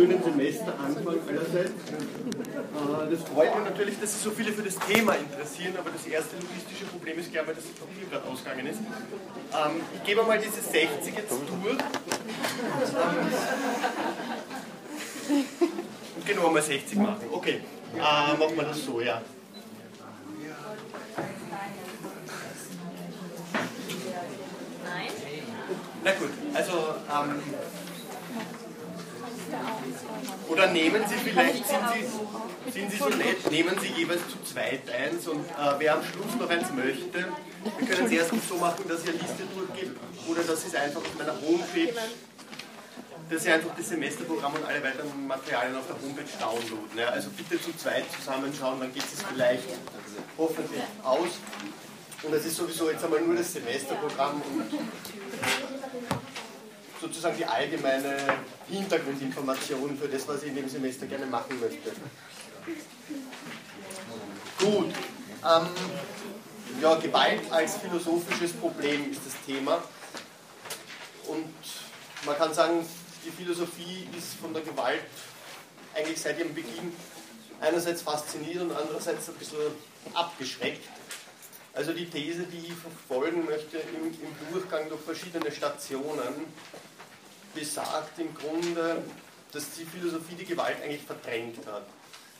schönen Semesteranfang allerseits. Äh, das freut mich natürlich, dass sich so viele für das Thema interessieren, aber das erste logistische Problem ist gleich mal, dass das Papier gerade ausgegangen ist. Ähm, ich gebe mal diese 60 jetzt durch. Und genau mal 60 machen. Okay, äh, machen wir das so, ja. Na gut, also ähm, oder nehmen Sie vielleicht, sind Sie, sind Sie so nett, nehmen Sie jeweils zu zweit eins und äh, wer am Schluss noch eins möchte, wir können es erstens so machen, dass ihr eine Liste durchgeht oder dass es einfach auf meiner Homepage, dass Sie einfach das Semesterprogramm und alle weiteren Materialien auf der Homepage downloaden. Ja. Also bitte zu zweit zusammenschauen, dann geht es vielleicht hoffentlich aus. Und das ist sowieso jetzt einmal nur das Semesterprogramm und sozusagen die allgemeine Hintergrundinformation für das, was ich in dem Semester gerne machen möchte. Gut. Ähm, ja, Gewalt als philosophisches Problem ist das Thema. Und man kann sagen, die Philosophie ist von der Gewalt eigentlich seit ihrem Beginn einerseits fasziniert und andererseits ein bisschen abgeschreckt. Also die These, die ich verfolgen möchte im, im Durchgang durch verschiedene Stationen, besagt im Grunde, dass die Philosophie die Gewalt eigentlich verdrängt hat.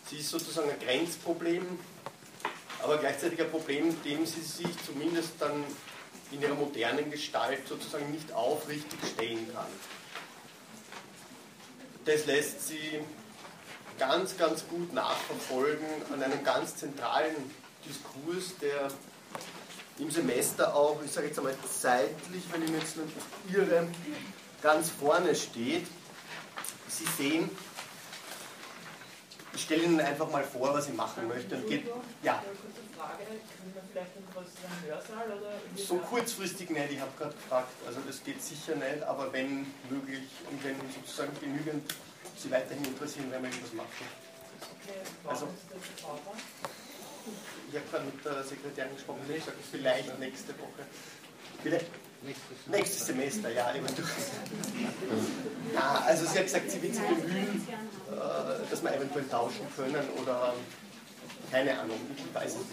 Sie ist sozusagen ein Grenzproblem, aber gleichzeitig ein Problem, dem sie sich zumindest dann in ihrer modernen Gestalt sozusagen nicht aufrichtig stellen kann. Das lässt sie ganz, ganz gut nachverfolgen an einem ganz zentralen Diskurs, der im Semester auch, ich sage jetzt einmal zeitlich, wenn ich mich jetzt nicht irre, ganz vorne steht. Sie sehen, ich stelle Ihnen einfach mal vor, was ich machen möchte. Und geht, ja. So kurzfristig nicht, ich habe gerade gefragt. Also das geht sicher nicht, aber wenn möglich und wenn sozusagen genügend Sie weiterhin interessieren, werden wir irgendwas machen. Also, ich habe gerade mit der Sekretärin gesprochen, ich sage vielleicht nächste Woche. Bitte? Nächstes Semester, ja, immer durch. Ja, also sie hat gesagt, sie wird sich bemühen, äh, dass wir eventuell tauschen können oder keine Ahnung, ich weiß es nicht.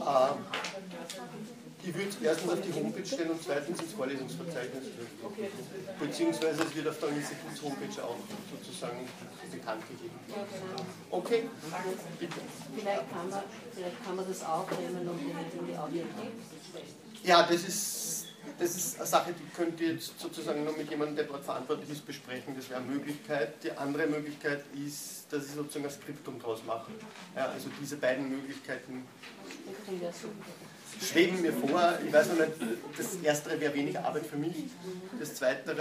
Äh, ich würde es erstens auf die Homepage stellen und zweitens ins Vorlesungsverzeichnis. Beziehungsweise es wird auf der Instituts-Homepage auch sozusagen bekannt gegeben. Okay, bitte. Vielleicht kann man, vielleicht kann man das aufnehmen und in die Audiothek ja, das ist, das ist eine Sache, die könnt ihr jetzt sozusagen nur mit jemandem, der dort verantwortlich ist, besprechen. Das wäre eine Möglichkeit. Die andere Möglichkeit ist, dass ich sozusagen ein Skriptum draus mache. Ja, also diese beiden Möglichkeiten schweben mir vor. Ich weiß noch nicht, das Erste wäre wenig Arbeit für mich. Das Zweite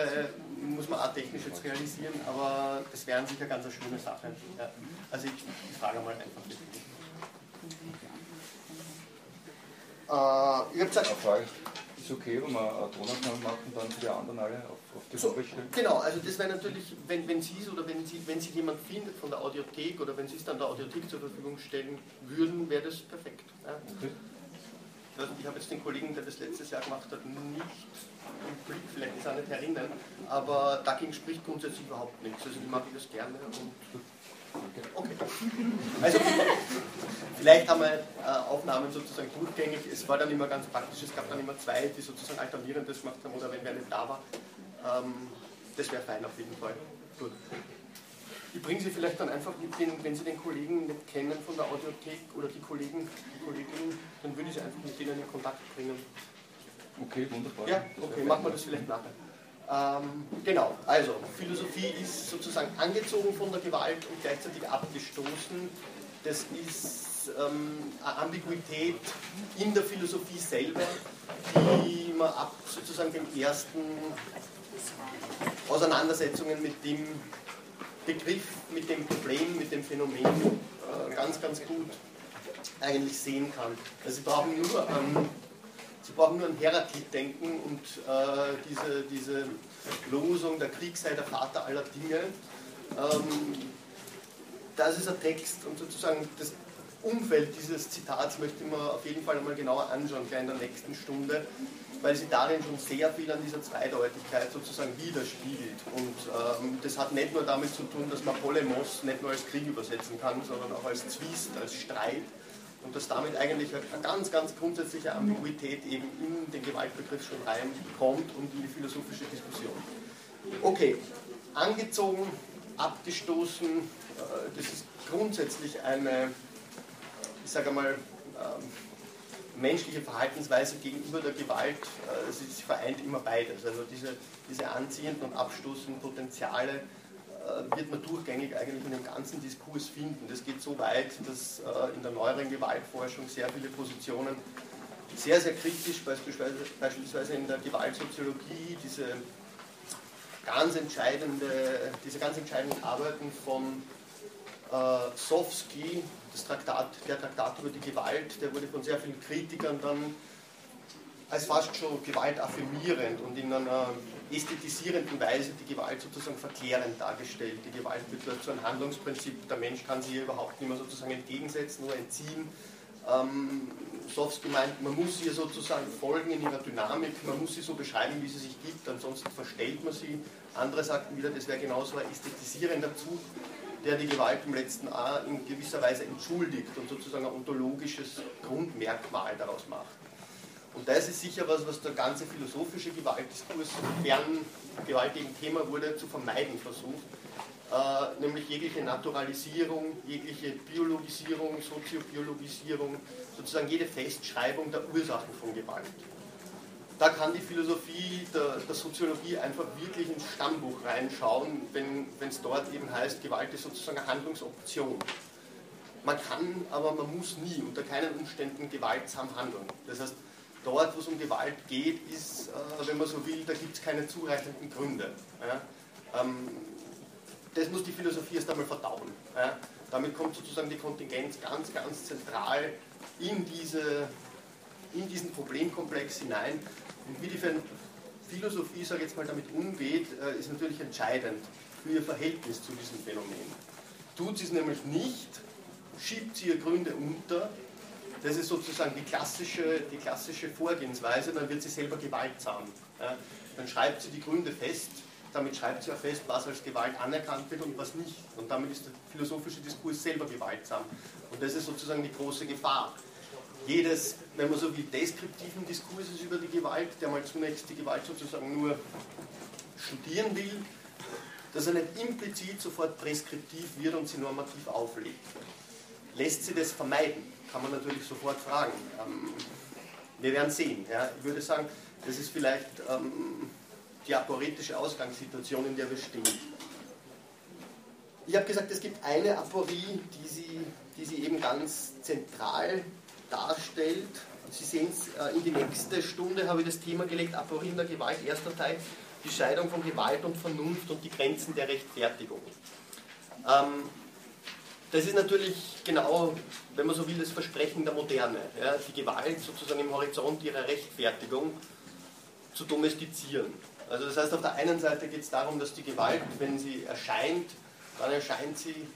muss man auch technisch jetzt realisieren, aber das wäre an sich eine ganz schöne Sache. Ja. Also ich, ich frage mal einfach. Äh, ich habe gesagt. Frage. Ist okay, wenn wir eine Tonaufnahme machen und dann für die anderen alle auf, auf die so, Genau, also das wäre natürlich, wenn, wenn Sie es oder wenn Sie, wenn Sie jemand findet von der Audiothek oder wenn Sie es dann der Audiothek zur Verfügung stellen würden, wäre das perfekt. Ja. Okay. Ich habe jetzt den Kollegen, der das letztes Jahr gemacht hat, nicht im Blick, vielleicht ist er nicht erinnern, aber dagegen spricht grundsätzlich überhaupt nichts. Also ich mache das gerne und Okay. Also vielleicht haben wir äh, Aufnahmen sozusagen durchgängig. Es war dann immer ganz praktisch, es gab dann immer zwei, die sozusagen alternierend das gemacht haben oder wenn wer nicht da war. Ähm, das wäre fein auf jeden Fall. Gut. Ich bringe Sie vielleicht dann einfach mit den, wenn Sie den Kollegen nicht kennen von der Audiothek oder die Kollegen, die Kolleginnen, dann würde ich Sie einfach mit denen in Kontakt bringen. Okay, wunderbar. Ja, okay, machen wir das vielleicht nachher. Ähm, genau, also Philosophie ist sozusagen angezogen von der Gewalt und gleichzeitig abgestoßen. Das ist ähm, eine Ambiguität in der Philosophie selber, die man ab sozusagen den ersten Auseinandersetzungen mit dem Begriff, mit dem Problem, mit dem Phänomen äh, ganz, ganz gut eigentlich sehen kann. Also Sie brauchen nur ähm, Sie brauchen nur an Heraklit denken und äh, diese, diese Losung, der Krieg sei der Vater aller Dinge. Ähm, das ist ein Text und sozusagen das Umfeld dieses Zitats möchte mir auf jeden Fall einmal genauer anschauen, gleich in der nächsten Stunde. Weil sie darin schon sehr viel an dieser Zweideutigkeit sozusagen widerspiegelt. Und ähm, das hat nicht nur damit zu tun, dass man Polemos nicht nur als Krieg übersetzen kann, sondern auch als Zwist, als Streit. Und dass damit eigentlich eine ganz, ganz grundsätzliche Ambiguität eben in den Gewaltbegriff schon reinkommt und in die philosophische Diskussion. Okay, angezogen, abgestoßen, äh, das ist grundsätzlich eine, ich sage mal, ähm, menschliche Verhaltensweise gegenüber der Gewalt, äh, sie vereint immer beides. Also diese, diese anziehenden und abstoßenden Potenziale äh, wird man durchgängig eigentlich in dem ganzen Diskurs finden. Das geht so weit, dass äh, in der neueren Gewaltforschung sehr viele Positionen sehr, sehr kritisch, beispielsweise, beispielsweise in der Gewaltsoziologie, diese ganz entscheidende, diese ganz entscheidenden Arbeiten von äh, Sofsky, das Traktat, der Traktat über die Gewalt, der wurde von sehr vielen Kritikern dann als fast schon gewaltaffirmierend und in einer ästhetisierenden Weise die Gewalt sozusagen verklärend dargestellt. Die Gewalt wird dort einem Handlungsprinzip, der Mensch kann sie überhaupt nicht mehr sozusagen entgegensetzen oder entziehen. Ähm, Sofsky meint, man muss ihr sozusagen folgen in ihrer Dynamik, man muss sie so beschreiben, wie sie sich gibt, ansonsten verstellt man sie. Andere sagten wieder, das wäre genauso ein ästhetisierender Zug der die Gewalt im letzten A in gewisser Weise entschuldigt und sozusagen ein ontologisches Grundmerkmal daraus macht. Und das ist sicher was, was der ganze philosophische Gewaltdiskurs, fern gewaltigen Thema wurde, zu vermeiden versucht. Äh, nämlich jegliche Naturalisierung, jegliche Biologisierung, Soziobiologisierung, sozusagen jede Festschreibung der Ursachen von Gewalt da kann die Philosophie der, der, Soziologie einfach wirklich ins Stammbuch reinschauen, wenn es dort eben heißt, Gewalt ist sozusagen eine Handlungsoption. Man kann, aber man muss nie unter keinen Umständen gewaltsam handeln. Das heißt, dort, wo es um Gewalt geht, ist, äh, wenn man so will, da gibt es keine zureichenden Gründe. Ja? Ähm, das muss die Philosophie erst einmal verdauen. Ja? Damit kommt sozusagen die Kontingenz ganz, ganz zentral in, diese, in diesen Problemkomplex hinein und wie die Philosophie, sage jetzt mal, damit umgeht, äh, ist natürlich entscheidend für ihr Verhältnis zu diesem Phänomen. Tut sie es nämlich nicht, schiebt sie ihr Gründe unter, das ist sozusagen die klassische, die klassische Vorgehensweise, dann wird sie selber gewaltsam. Dann schreibt sie die Gründe fest, damit schreibt sie auch fest, was als Gewalt anerkannt wird und was nicht. Und damit ist der philosophische Diskurs selber gewaltsam. Und das ist sozusagen die große Gefahr jedes, wenn man so will, deskriptiven Diskurses über die Gewalt, der mal zunächst die Gewalt sozusagen nur studieren will, dass er nicht implizit sofort preskriptiv wird und sie normativ auflegt. Lässt sie das vermeiden? Kann man natürlich sofort fragen. Ähm, wir werden sehen. Ich würde sagen, das ist vielleicht ähm, die aporetische Ausgangssituation, in der wir stehen. Ich habe gesagt, es gibt eine Aporie, die sie, die sie eben ganz zentral darstellt. Sie sehen es, äh, in die nächste Stunde habe ich das Thema gelegt, Aporin der Gewalt, erster Teil, die Scheidung von Gewalt und Vernunft und die Grenzen der Rechtfertigung. Ähm, das ist natürlich genau, wenn man so will, das Versprechen der Moderne. Die Gewalt sozusagen im Horizont ihrer Rechtfertigung zu domestizieren. Also das heißt, auf der einen Seite geht es darum, dass die Gewalt, wenn sie erscheint, dann erscheint sie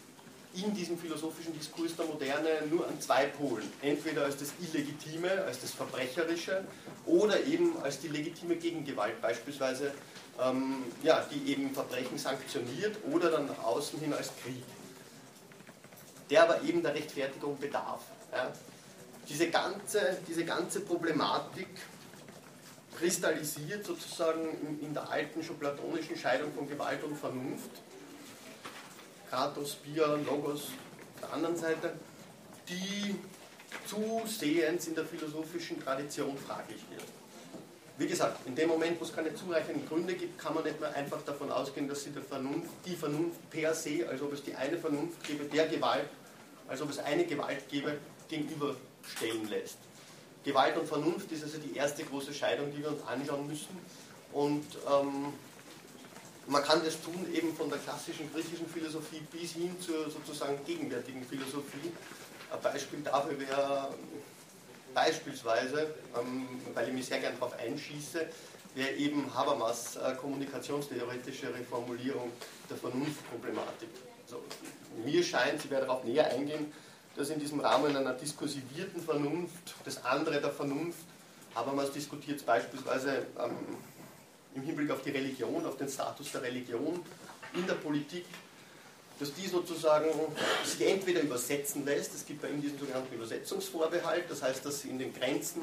in diesem philosophischen Diskurs der Moderne nur an zwei Polen. Entweder als das Illegitime, als das Verbrecherische oder eben als die legitime Gegengewalt, beispielsweise, ähm, ja, die eben Verbrechen sanktioniert oder dann nach außen hin als Krieg. Der aber eben der Rechtfertigung bedarf. Ja. Diese, ganze, diese ganze Problematik kristallisiert sozusagen in, in der alten schon platonischen Scheidung von Gewalt und Vernunft Kratos, Bia, Logos auf der anderen Seite, die zusehends in der philosophischen Tradition fraglich wird. Wie gesagt, in dem Moment, wo es keine zureichenden Gründe gibt, kann man nicht mehr einfach davon ausgehen, dass sie der Vernunft, die Vernunft per se, als ob es die eine Vernunft gäbe, der Gewalt, als ob es eine Gewalt gäbe, gegenüberstellen lässt. Gewalt und Vernunft ist also die erste große Scheidung, die wir uns anschauen müssen. Und ähm, man kann das tun eben von der klassischen griechischen Philosophie bis hin zur sozusagen gegenwärtigen Philosophie. Ein Beispiel dafür wäre beispielsweise, ähm, weil ich mich sehr gern darauf einschieße, wäre eben Habermas äh, kommunikationstheoretische Reformulierung der Vernunftproblematik. Also, mir scheint, sie werde darauf näher eingehen, dass in diesem Rahmen einer diskursivierten Vernunft das andere der Vernunft Habermas diskutiert beispielsweise ähm, im Hinblick auf die Religion, auf den Status der Religion in der Politik, dass die sozusagen sich entweder übersetzen lässt, es gibt bei ihm diesen sogenannten Übersetzungsvorbehalt, das heißt, dass sie in den Grenzen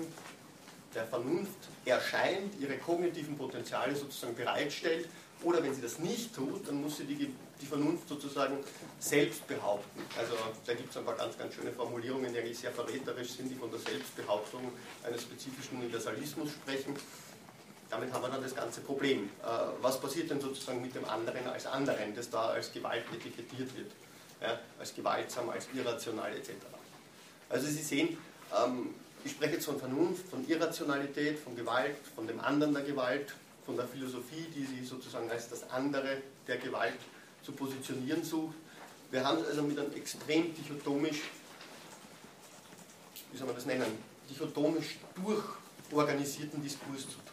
der Vernunft erscheint, ihre kognitiven Potenziale sozusagen bereitstellt, oder wenn sie das nicht tut, dann muss sie die, die Vernunft sozusagen selbst behaupten. Also da gibt es ein paar ganz, ganz schöne Formulierungen, die eigentlich sehr verräterisch sind, die von der Selbstbehauptung eines spezifischen Universalismus sprechen. Damit haben wir dann das ganze Problem. Äh, was passiert denn sozusagen mit dem anderen als anderen, das da als Gewalt etikettiert wird? Ja, als gewaltsam, als irrational etc. Also Sie sehen, ähm, ich spreche jetzt von Vernunft, von Irrationalität, von Gewalt, von dem anderen der Gewalt, von der Philosophie, die sich sozusagen als das andere der Gewalt zu positionieren sucht. Wir haben es also mit einem extrem dichotomisch, wie soll man das nennen, dichotomisch durchorganisierten Diskurs zu tun.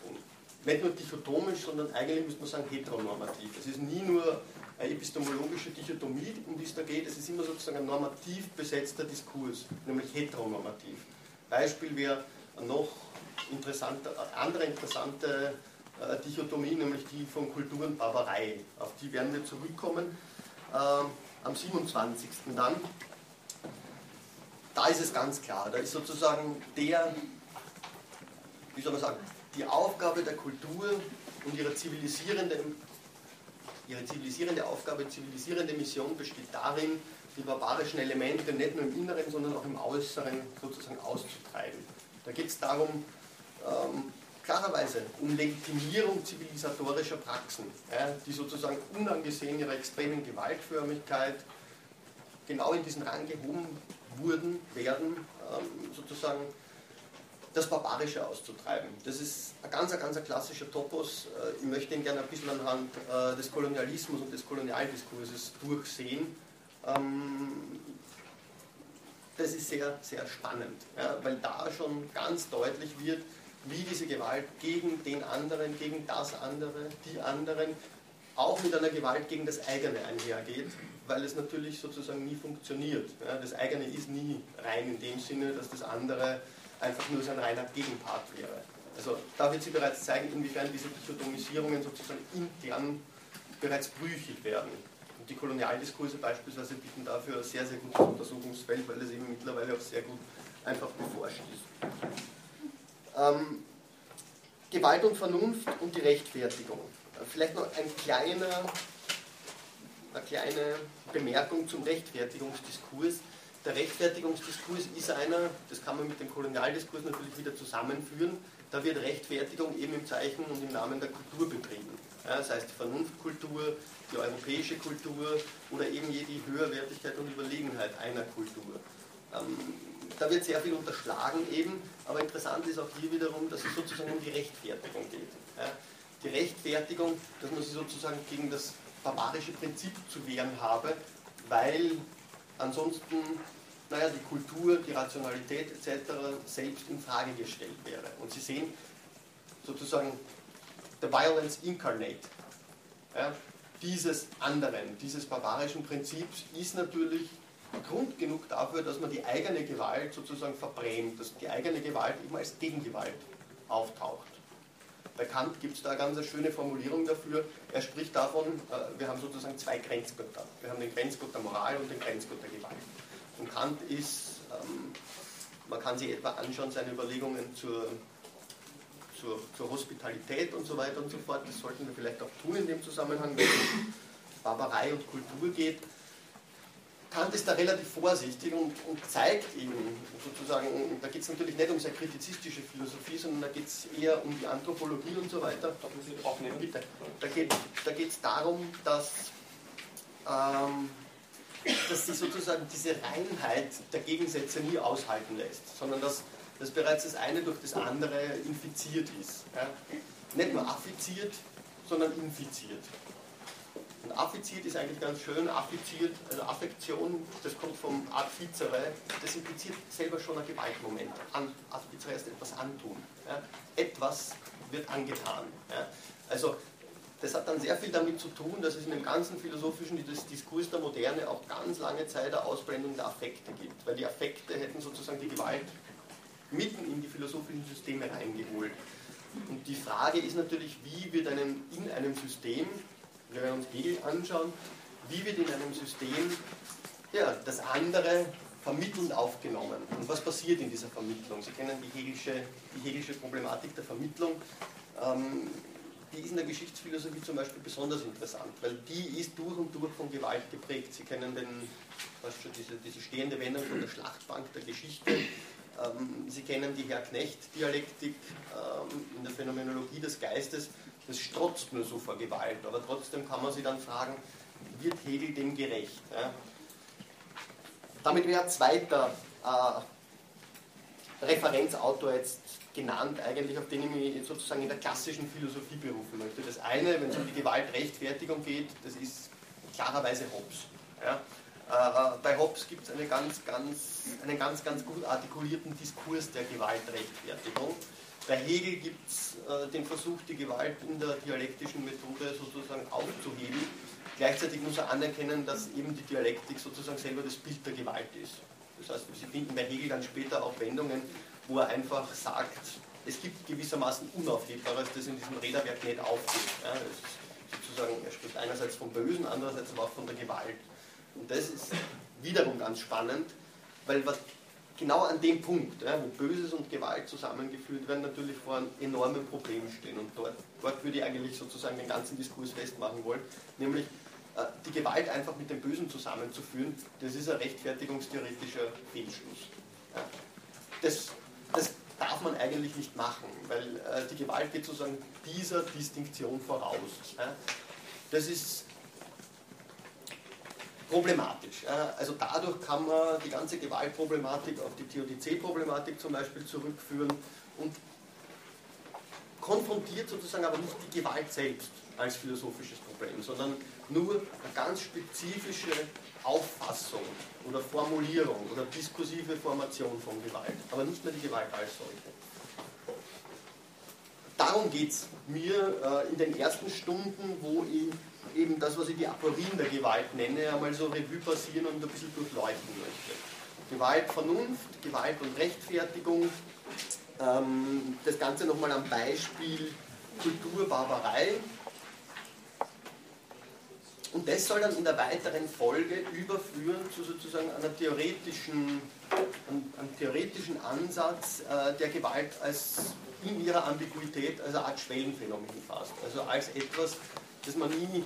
Nicht nur dichotomisch, sondern eigentlich müsste man sagen heteronormativ. Es ist nie nur eine epistemologische Dichotomie, um die es da geht, es ist immer sozusagen ein normativ besetzter Diskurs, nämlich heteronormativ. Beispiel wäre noch interessante, andere interessante äh, Dichotomie, nämlich die von Kultur und Barbarei. Auf die werden wir zurückkommen äh, am 27. dann. Da ist es ganz klar, da ist sozusagen der, wie soll man sagen, die Aufgabe der Kultur und ihre zivilisierende, ihre zivilisierende Aufgabe, zivilisierende Mission besteht darin, die barbarischen Elemente nicht nur im Inneren, sondern auch im Äußeren sozusagen auszutreiben. Da geht es darum, ähm, klarerweise um Legitimierung zivilisatorischer Praxen, ja, die sozusagen unangesehen ihrer extremen Gewaltförmigkeit genau in diesen Rang gehoben wurden, werden, ähm, sozusagen das Barbarische auszutreiben. Das ist ein ganz, ein ganz klassischer Topos. Äh, ich möchte ihn gerne ein bisschen anhand äh, des Kolonialismus und des Kolonialdiskurses durchsehen. Ähm, das ist sehr, sehr spannend, weil da schon ganz deutlich wird, wie diese Gewalt gegen den anderen, gegen das andere, die anderen, auch mit einer Gewalt gegen das eigene einhergeht, weil es natürlich sozusagen nie funktioniert. Das eigene ist nie rein in dem Sinne, dass das andere einfach nur sein reiner Gegenpart wäre. Also da wird sie bereits zeigen, inwiefern diese Dichotomisierungen sozusagen intern bereits brüchig werden. Und die Kolonialdiskurse beispielsweise bieten dafür ein sehr, sehr gutes Untersuchungsfeld, weil es eben mittlerweile auch sehr gut einfach beforscht ist. Ähm, Gewalt und Vernunft und die Rechtfertigung. Vielleicht noch ein kleiner, eine kleine Bemerkung zum Rechtfertigungsdiskurs. Der Rechtfertigungsdiskurs ist einer, das kann man mit dem Kolonialdiskurs natürlich wieder zusammenführen, da wird Rechtfertigung eben im Zeichen und im Namen der Kultur betrieben. Ja, das heißt die Vernunftkultur, die europäische Kultur oder eben die Höherwertigkeit und Überlegenheit einer Kultur. Ähm, da wird sehr viel unterschlagen eben, aber interessant ist auch hier wiederum, dass es sozusagen um die Rechtfertigung geht. Ja. Die Rechtfertigung, dass man sich sozusagen gegen das barbarische Prinzip zu wehren habe, weil ansonsten naja, die Kultur, die Rationalität etc. selbst in Frage gestellt wäre. Und Sie sehen sozusagen the violence incarnate. Ja, dieses anderen, dieses barbarischen Prinzips ist natürlich Grund genug dafür, dass man die eigene Gewalt sozusagen verbrämt, dass die eigene Gewalt eben als Gegengewalt auftaucht. Bei Kant gibt es da eine ganz schöne Formulierung dafür. Er spricht davon, äh, wir haben sozusagen zwei Grenzgötter. Wir haben den Grenzgott der Moral und den Grenzgott der Gewalt. Und Kant ist, ähm, man kann sich etwa anschauen, seine Überlegungen zur, zur, zur Hospitalität und so weiter und so fort. Das sollten wir vielleicht auch tun in dem Zusammenhang, wenn es um Barbarei und Kultur geht. Kant ist da relativ vorsichtig und, und zeigt eben sozusagen, da geht es natürlich nicht um seine kritizistische Philosophie, sondern da geht es eher um die Anthropologie und so weiter. Bitte. Da geht es da darum, dass, ähm, dass sich sozusagen diese Reinheit der Gegensätze nie aushalten lässt, sondern dass, dass bereits das eine durch das andere infiziert ist. Ja? Nicht nur affiziert, sondern infiziert. Und affiziert ist eigentlich ganz schön. Affiziert, also Affektion, das kommt vom affizere, das impliziert selber schon ein Gewaltmoment. An, affizere heißt etwas antun. Ja. Etwas wird angetan. Ja. Also das hat dann sehr viel damit zu tun, dass es in dem ganzen philosophischen Diskurs der Moderne auch ganz lange Zeit eine Ausblendung der Affekte gibt. Weil die Affekte hätten sozusagen die Gewalt mitten in die philosophischen Systeme reingeholt. Und die Frage ist natürlich, wie wird einem in einem System, wenn wir uns Hegel anschauen, wie wird in einem System ja, das andere vermittelnd aufgenommen. Und was passiert in dieser Vermittlung? Sie kennen die hegelische, die hegelische Problematik der Vermittlung. Ähm, die ist in der Geschichtsphilosophie zum Beispiel besonders interessant, weil die ist durch und durch von Gewalt geprägt. Sie kennen den, was schon, diese, diese stehende Wendung von der Schlachtbank der Geschichte. Ähm, Sie kennen die Herr-Knecht-Dialektik ähm, in der Phänomenologie des Geistes. Das strotzt nur so vor Gewalt, aber trotzdem kann man sich dann fragen, wird Hegel dem gerecht? Ja? Damit wäre ein zweiter äh, Referenzautor jetzt genannt, eigentlich, auf den ich mich sozusagen in der klassischen Philosophie berufen möchte. Das eine, wenn es um die Gewaltrechtfertigung geht, das ist klarerweise Hobbes. Ja? Äh, bei Hobbes gibt es eine ganz, ganz, einen ganz, ganz gut artikulierten Diskurs der Gewaltrechtfertigung. Bei Hegel gibt es äh, den Versuch, die Gewalt in der dialektischen Methode sozusagen aufzuheben. Gleichzeitig muss er anerkennen, dass eben die Dialektik sozusagen selber das Bild der Gewalt ist. Das heißt, Sie finden bei Hegel dann später auch Wendungen, wo er einfach sagt, es gibt gewissermaßen Unaufhebbares, das in diesem Räderwerk nicht aufgeht. Ja, sozusagen, er spricht einerseits vom Bösen, andererseits aber auch von der Gewalt. Und das ist wiederum ganz spannend, weil was genau an dem Punkt, ja, wo Böses und Gewalt zusammengeführt werden, natürlich vor einem enormen Problem stehen. Und dort, dort würde ich eigentlich sozusagen den ganzen Diskurs festmachen wollen, nämlich die Gewalt einfach mit dem Bösen zusammenzuführen, das ist ein rechtfertigungstheoretischer Fehlschluss. Das das darf man eigentlich nicht machen, weil äh, die Gewalt geht sozusagen dieser Distinktion voraus. Das ist problematisch. Also dadurch kann man die ganze Gewaltproblematik auf die TODC-Problematik zum Beispiel zurückführen und konfrontiert sozusagen aber nicht die Gewalt selbst als philosophisches Problem, sondern nur eine ganz spezifische Auffassung oder Formulierung oder diskursive Formation von Gewalt, aber nicht mehr die Gewalt als solche. Darum geht es mir äh, in den ersten Stunden, wo ich eben das, was ich die Aporien der Gewalt nenne, einmal so Revue passieren und ein bisschen durchleuchten möchte. Gewalt, Vernunft, Gewalt und Rechtfertigung. Ähm, das Ganze nochmal am Beispiel Kultur, Barbarei. Und das soll dann in der weiteren Folge überführen zu sozusagen einer theoretischen, einem, einem theoretischen Ansatz äh, der Gewalt als in ihrer Ambiguität als eine Art Schwellenphänomen fasst. Also als etwas, das man nie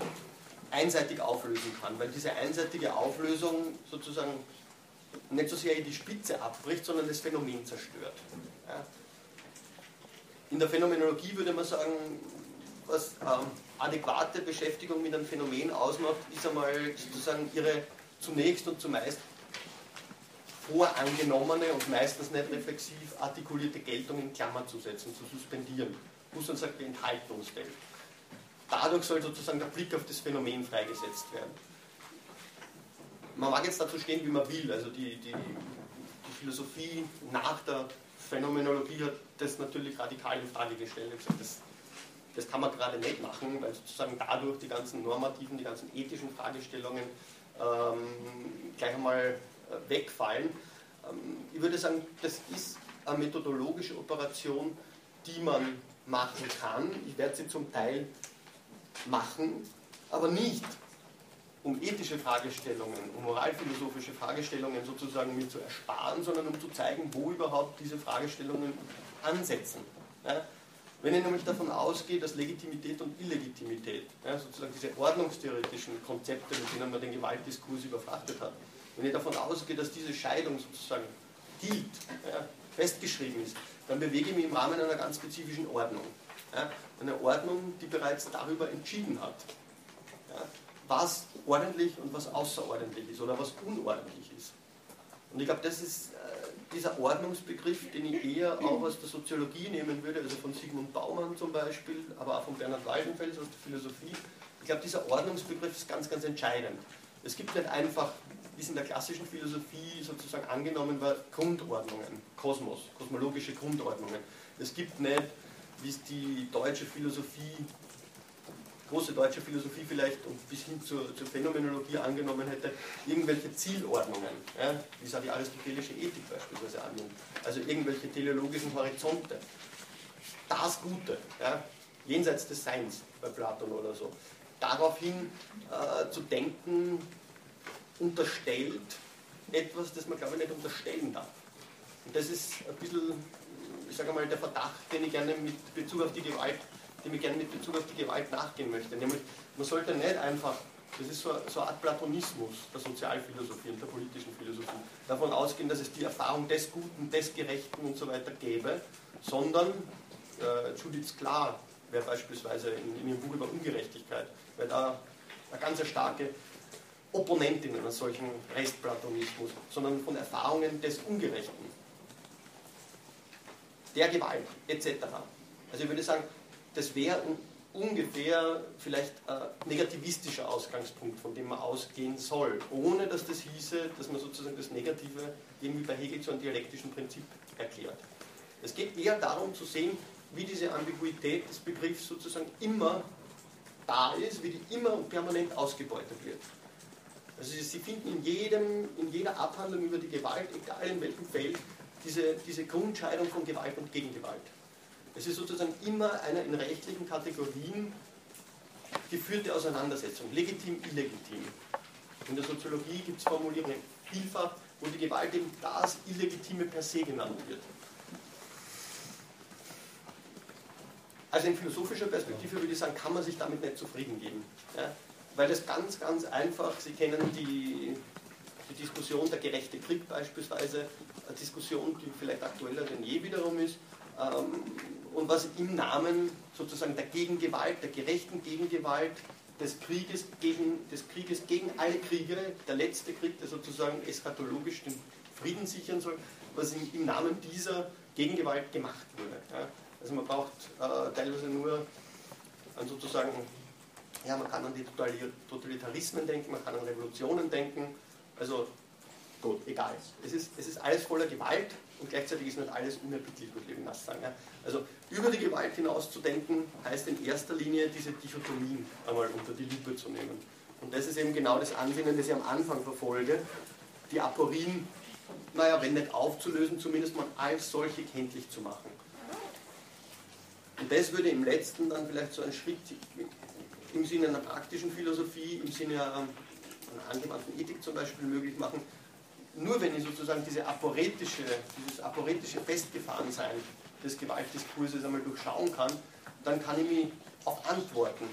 einseitig auflösen kann, weil diese einseitige Auflösung sozusagen nicht so sehr die Spitze abbricht, sondern das Phänomen zerstört. Ja. In der Phänomenologie würde man sagen, was ähm, adäquate Beschäftigung mit einem Phänomen ausmacht, ist einmal sozusagen ihre zunächst und zumeist vorangenommene und meistens nicht reflexiv artikulierte Geltung in Klammern zu setzen, zu suspendieren. Husserl sagt die Enthaltungswelt. Dadurch soll sozusagen der Blick auf das Phänomen freigesetzt werden. Man mag jetzt dazu stehen, wie man will. Also die, die, die Philosophie nach der Phänomenologie hat das natürlich radikal in Frage gestellt. Das das kann man gerade nicht machen, weil sozusagen dadurch die ganzen normativen, die ganzen ethischen Fragestellungen ähm, gleich einmal äh, wegfallen. Ähm, ich würde sagen, das ist eine methodologische Operation, die man machen kann. Ich werde sie zum Teil machen, aber nicht um ethische Fragestellungen, um moralphilosophische Fragestellungen sozusagen mir zu ersparen, sondern um zu zeigen, wo überhaupt diese Fragestellungen ansetzen. Ja? Wenn ich nämlich davon ausgehe, dass Legitimität und Illegitimität, ja, sozusagen diese ordnungstheoretischen Konzepte, mit denen man den Gewaltdiskurs überfrachtet hat, wenn ich davon ausgehe, dass diese Scheidung sozusagen gilt, ja, festgeschrieben ist, dann bewege ich mich im Rahmen einer ganz spezifischen Ordnung. Ja, eine Ordnung, die bereits darüber entschieden hat, was ordentlich und was außerordentlich ist oder was unordentlich ist. Und ich glaube, das ist dieser Ordnungsbegriff, den ich eher auch aus der Soziologie nehmen würde, also von Sigmund Baumann zum Beispiel, aber auch von Bernhard Waldenfels aus der Philosophie. Ich glaube, dieser Ordnungsbegriff ist ganz, ganz entscheidend. Es gibt nicht einfach, wie es in der klassischen Philosophie sozusagen angenommen war, Grundordnungen, Kosmos, kosmologische Grundordnungen. Es gibt nicht, wie es die deutsche Philosophie große deutsche Philosophie vielleicht und bis hin zur, zur Phänomenologie angenommen hätte, irgendwelche Zielordnungen, ja, wie es auch die aristotelische Ethik beispielsweise annimmt, also irgendwelche teleologischen Horizonte. Das Gute, ja, jenseits des Seins bei Platon oder so. Daraufhin äh, zu denken, unterstellt etwas, das man glaube ich nicht unterstellen darf. Und das ist ein bisschen, ich sage mal, der Verdacht, den ich gerne mit Bezug auf die Gewalt dem ich gerne mit Bezug auf die Gewalt nachgehen möchte. Nämlich, man sollte nicht einfach, das ist so, so eine Art Platonismus der Sozialphilosophie und der politischen Philosophie, davon ausgehen, dass es die Erfahrung des Guten, des Gerechten und so weiter gäbe, sondern äh, Judith klar wäre beispielsweise in, in ihrem Buch über Ungerechtigkeit, wäre da eine ganz starke Opponentin eines solchen Restplatonismus, sondern von Erfahrungen des Ungerechten, der Gewalt etc. Also ich würde sagen, das wäre ungefähr vielleicht ein negativistischer Ausgangspunkt, von dem man ausgehen soll, ohne dass das hieße, dass man sozusagen das Negative irgendwie bei Hegel zu einem dialektischen Prinzip erklärt. Es geht eher darum zu sehen, wie diese Ambiguität des Begriffs sozusagen immer da ist, wie die immer und permanent ausgebeutet wird. Also Sie finden in, jedem, in jeder Abhandlung über die Gewalt, egal in welchem Feld, diese, diese Grundscheidung von Gewalt und Gegengewalt. Es ist sozusagen immer eine in rechtlichen Kategorien geführte Auseinandersetzung, legitim, illegitim. In der Soziologie gibt es Formulierungen vielfach, wo die Gewalt eben das Illegitime per se genannt wird. Also in philosophischer Perspektive würde ich sagen, kann man sich damit nicht zufrieden geben. Ja? Weil es ganz, ganz einfach, Sie kennen die, die Diskussion der gerechte Krieg beispielsweise, eine Diskussion, die vielleicht aktueller denn je wiederum ist, ähm, und was im Namen sozusagen der Gegengewalt, der gerechten Gegengewalt, des Krieges gegen, des Krieges gegen alle Kriege, der letzte Krieg, der sozusagen eschatologisch den Frieden sichern soll, was im, im Namen dieser Gegengewalt gemacht wurde. Ja. Also man braucht äh, teilweise nur an sozusagen, ja, man kann an die Totalitarismen denken, man kann an Revolutionen denken, also gut, egal. Es ist, es ist alles voller Gewalt und gleichzeitig ist nicht alles unerbittlich, würde ich nass sagen. Ja. Also über die Gewalt hinaus zu denken, heißt in erster Linie diese Dichotomien einmal unter die Lupe zu nehmen. Und das ist eben genau das Ansinnen, das ich am Anfang verfolge, die Aporien, naja, wenn nicht aufzulösen, zumindest mal als solche kenntlich zu machen. Und das würde im letzten dann vielleicht so einen Schritt im Sinne einer praktischen Philosophie, im Sinne einer angewandten Ethik zum Beispiel möglich machen, nur wenn ich sozusagen diese aporetische, dieses aporetische Festgefahrensein des Gewaltdiskurses einmal durchschauen kann, dann kann ich mich auf Antworten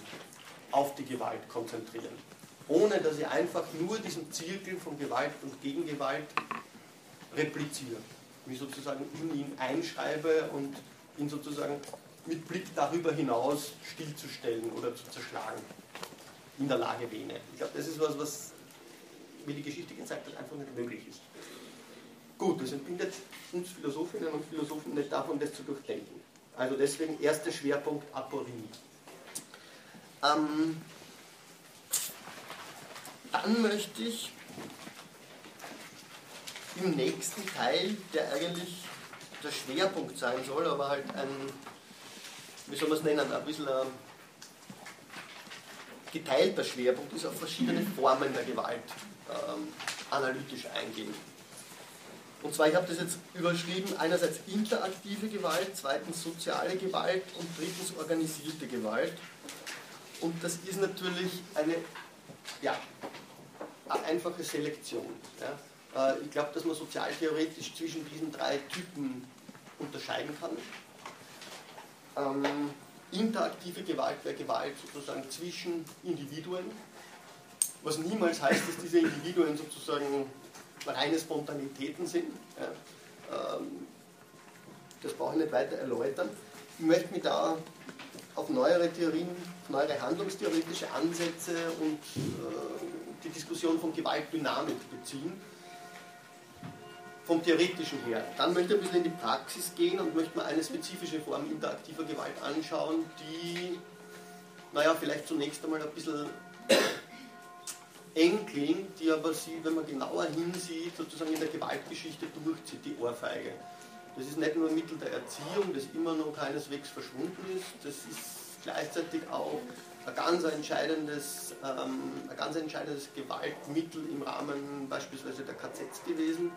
auf die Gewalt konzentrieren. Ohne dass ich einfach nur diesen Zirkel von Gewalt und Gegengewalt repliziere. Mich sozusagen in ihn einschreibe und ihn sozusagen mit Blick darüber hinaus stillzustellen oder zu zerschlagen. In der Lage Vene. Ich glaube, das ist was, was wie die Geschichte gezeigt hat, einfach nicht möglich ist. Gut, das entbindet uns Philosophinnen und Philosophen nicht davon, das zu durchdenken. Also deswegen erster Schwerpunkt Aporie. Ähm, dann möchte ich im nächsten Teil, der eigentlich der Schwerpunkt sein soll, aber halt ein, wie soll man es nennen, ein bisschen ein geteilter Schwerpunkt ist auf verschiedene Formen der Gewalt ähm, analytisch eingehen. Und zwar, ich habe das jetzt überschrieben, einerseits interaktive Gewalt, zweitens soziale Gewalt und drittens organisierte Gewalt. Und das ist natürlich eine, ja, einfache Selektion. Ja. Äh, ich glaube, dass man sozialtheoretisch zwischen diesen drei Typen unterscheiden kann. Ähm, interaktive Gewalt wäre Gewalt sozusagen zwischen Individuen, was niemals heißt, dass diese Individuen sozusagen reine Spontanitäten sind. Ja. Ähm, das brauche ich nicht weiter erläutern. Ich möchte mich da auf neuere Theorien, neuere handlungstheoretische Ansätze und äh, die Diskussion von Gewaltdynamik beziehen. Vom Theoretischen her. Dann möchte ich ein bisschen in die Praxis gehen und möchte mir eine spezifische Form interaktiver Gewalt anschauen, die, naja, vielleicht zunächst einmal ein bisschen klingt, die aber sie, wenn man genauer hinsieht, sozusagen in der Gewaltgeschichte durchzieht, die Ohrfeige. Das ist nicht nur ein Mittel der Erziehung, das immer noch keineswegs verschwunden ist, das ist gleichzeitig auch ein ganz entscheidendes, ähm, ein ganz entscheidendes Gewaltmittel im Rahmen beispielsweise der KZs gewesen.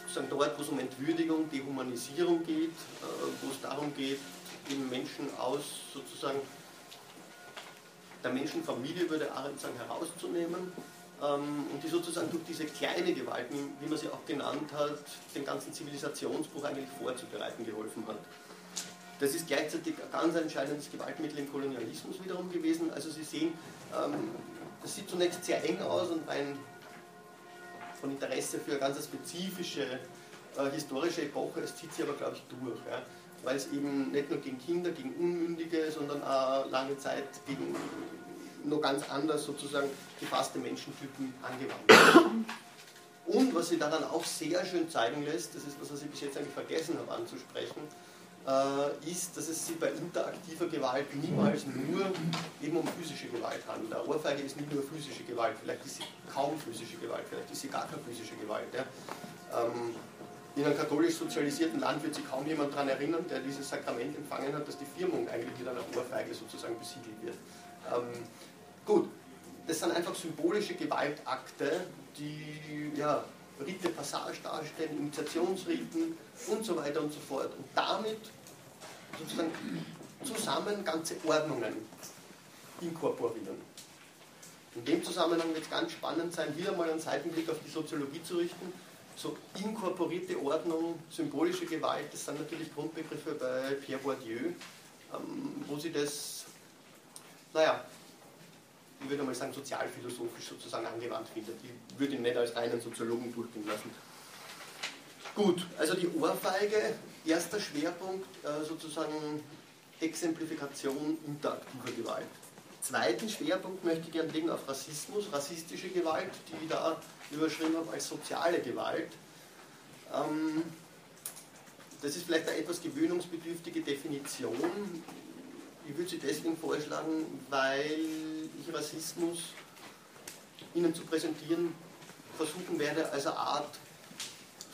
Sozusagen dort, wo es um Entwürdigung, Dehumanisierung geht, äh, wo es darum geht, den Menschen aus sozusagen der Menschenfamilie, würde Arendt sagen, herauszunehmen ähm, und die sozusagen durch diese kleine Gewalt, wie man sie auch genannt hat, den ganzen Zivilisationsbruch eigentlich vorzubereiten geholfen hat. Das ist gleichzeitig ein ganz entscheidendes Gewaltmittel im Kolonialismus wiederum gewesen. Also Sie sehen, ähm, das sieht zunächst sehr eng aus und rein von Interesse für eine ganz spezifische äh, historische Epoche, es zieht sich aber, glaube ich, durch. Weil es eben nicht nur gegen Kinder, gegen Unmündige, sondern auch lange Zeit gegen nur ganz anders sozusagen gefasste Menschentypen angewandt wird. Und was sie daran auch sehr schön zeigen lässt, das ist was, was ich bis jetzt eigentlich vergessen habe anzusprechen, äh, ist, dass es sich bei interaktiver Gewalt niemals nur eben um physische Gewalt handelt. Eine Ohrfeige ist nicht nur physische Gewalt, vielleicht ist sie kaum physische Gewalt, vielleicht ist sie gar keine physische Gewalt. Ja. Ähm, in einem katholisch sozialisierten Land wird sich kaum jemand daran erinnern, der dieses Sakrament empfangen hat, dass die Firmung eigentlich mit einer Ohrfeige sozusagen besiegelt wird. Ähm, gut, das sind einfach symbolische Gewaltakte, die ja, Rite Passage darstellen, Initiationsriten und so weiter und so fort. Und damit sozusagen zusammen ganze Ordnungen inkorporieren. In dem Zusammenhang wird es ganz spannend sein, wieder mal einen Seitenblick auf die Soziologie zu richten. So inkorporierte Ordnung, symbolische Gewalt, das sind natürlich Grundbegriffe bei Pierre Bourdieu, ähm, wo sie das, naja, ich würde mal sagen, sozialphilosophisch sozusagen angewandt findet. Ich würde ihn nicht als reinen Soziologen durchgehen lassen. Gut, also die Ohrfeige, erster Schwerpunkt äh, sozusagen Exemplifikation interaktiver Gewalt. Zweiten Schwerpunkt möchte ich gerne legen auf Rassismus, rassistische Gewalt, die ich da überschrieben habe als soziale Gewalt. Ähm, das ist vielleicht eine etwas gewöhnungsbedürftige Definition. Ich würde sie deswegen vorschlagen, weil ich Rassismus Ihnen zu präsentieren versuchen werde als eine Art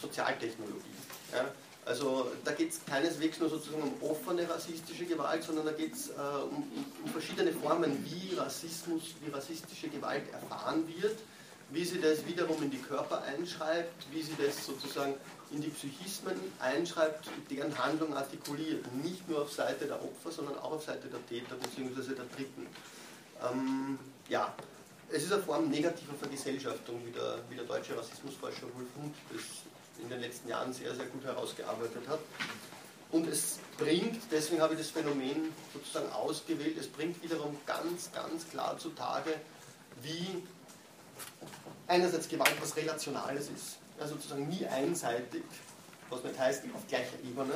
Sozialtechnologie. Ja? Also da geht es keineswegs nur sozusagen um offene rassistische Gewalt, sondern da geht es äh, um, um, verschiedene Formen, wie Rassismus, wie rassistische Gewalt erfahren wird, wie sie das wiederum in die Körper einschreibt, wie sie das sozusagen in die Psychismen einschreibt, deren Handlung artikuliert. Nicht nur auf Seite der Opfer, sondern auch auf Seite der Täter bzw. der Dritten. Ähm, ja, es ist eine Form negativer Vergesellschaftung, wie der, wie der deutsche Rassismusforscher Wolf Hund das in den letzten Jahren sehr, sehr gut herausgearbeitet hat. Und es bringt, deswegen habe ich das Phänomen sozusagen ausgewählt, es bringt wiederum ganz, ganz klar zutage, wie einerseits Gewalt was Relationales ist, also sozusagen nie einseitig, was nicht heißt, auf gleicher Ebene,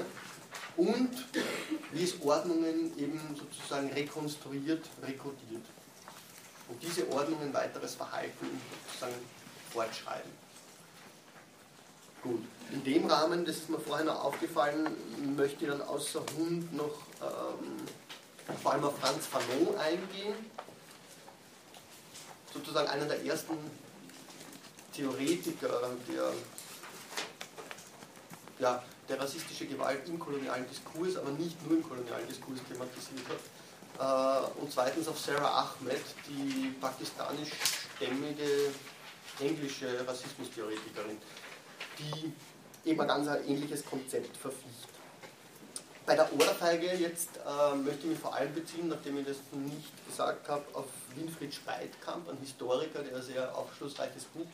und wie es Ordnungen eben sozusagen rekonstruiert, rekrutiert. Und diese Ordnungen weiteres Verhalten sozusagen fortschreiben. Gut, in dem Rahmen, das ist mir vorher noch aufgefallen, möchte ich dann außer Hund noch ähm, vor allem auf Franz Fanon eingehen. Sozusagen einer der ersten Theoretiker, der ja, der rassistische Gewalt im kolonialen Diskurs, aber nicht nur im kolonialen Diskurs thematisiert hat. Äh, und zweitens auf Sarah Ahmed, die pakistanischstämmige englische Rassismustheoretikerin die eben ein ganz ähnliches Konzept verficht. Bei der Ohrfeige jetzt äh, möchte ich mich vor allem beziehen, nachdem ich das nicht gesagt habe, auf Winfried Speitkamp, ein Historiker, der ein sehr aufschlussreiches Buch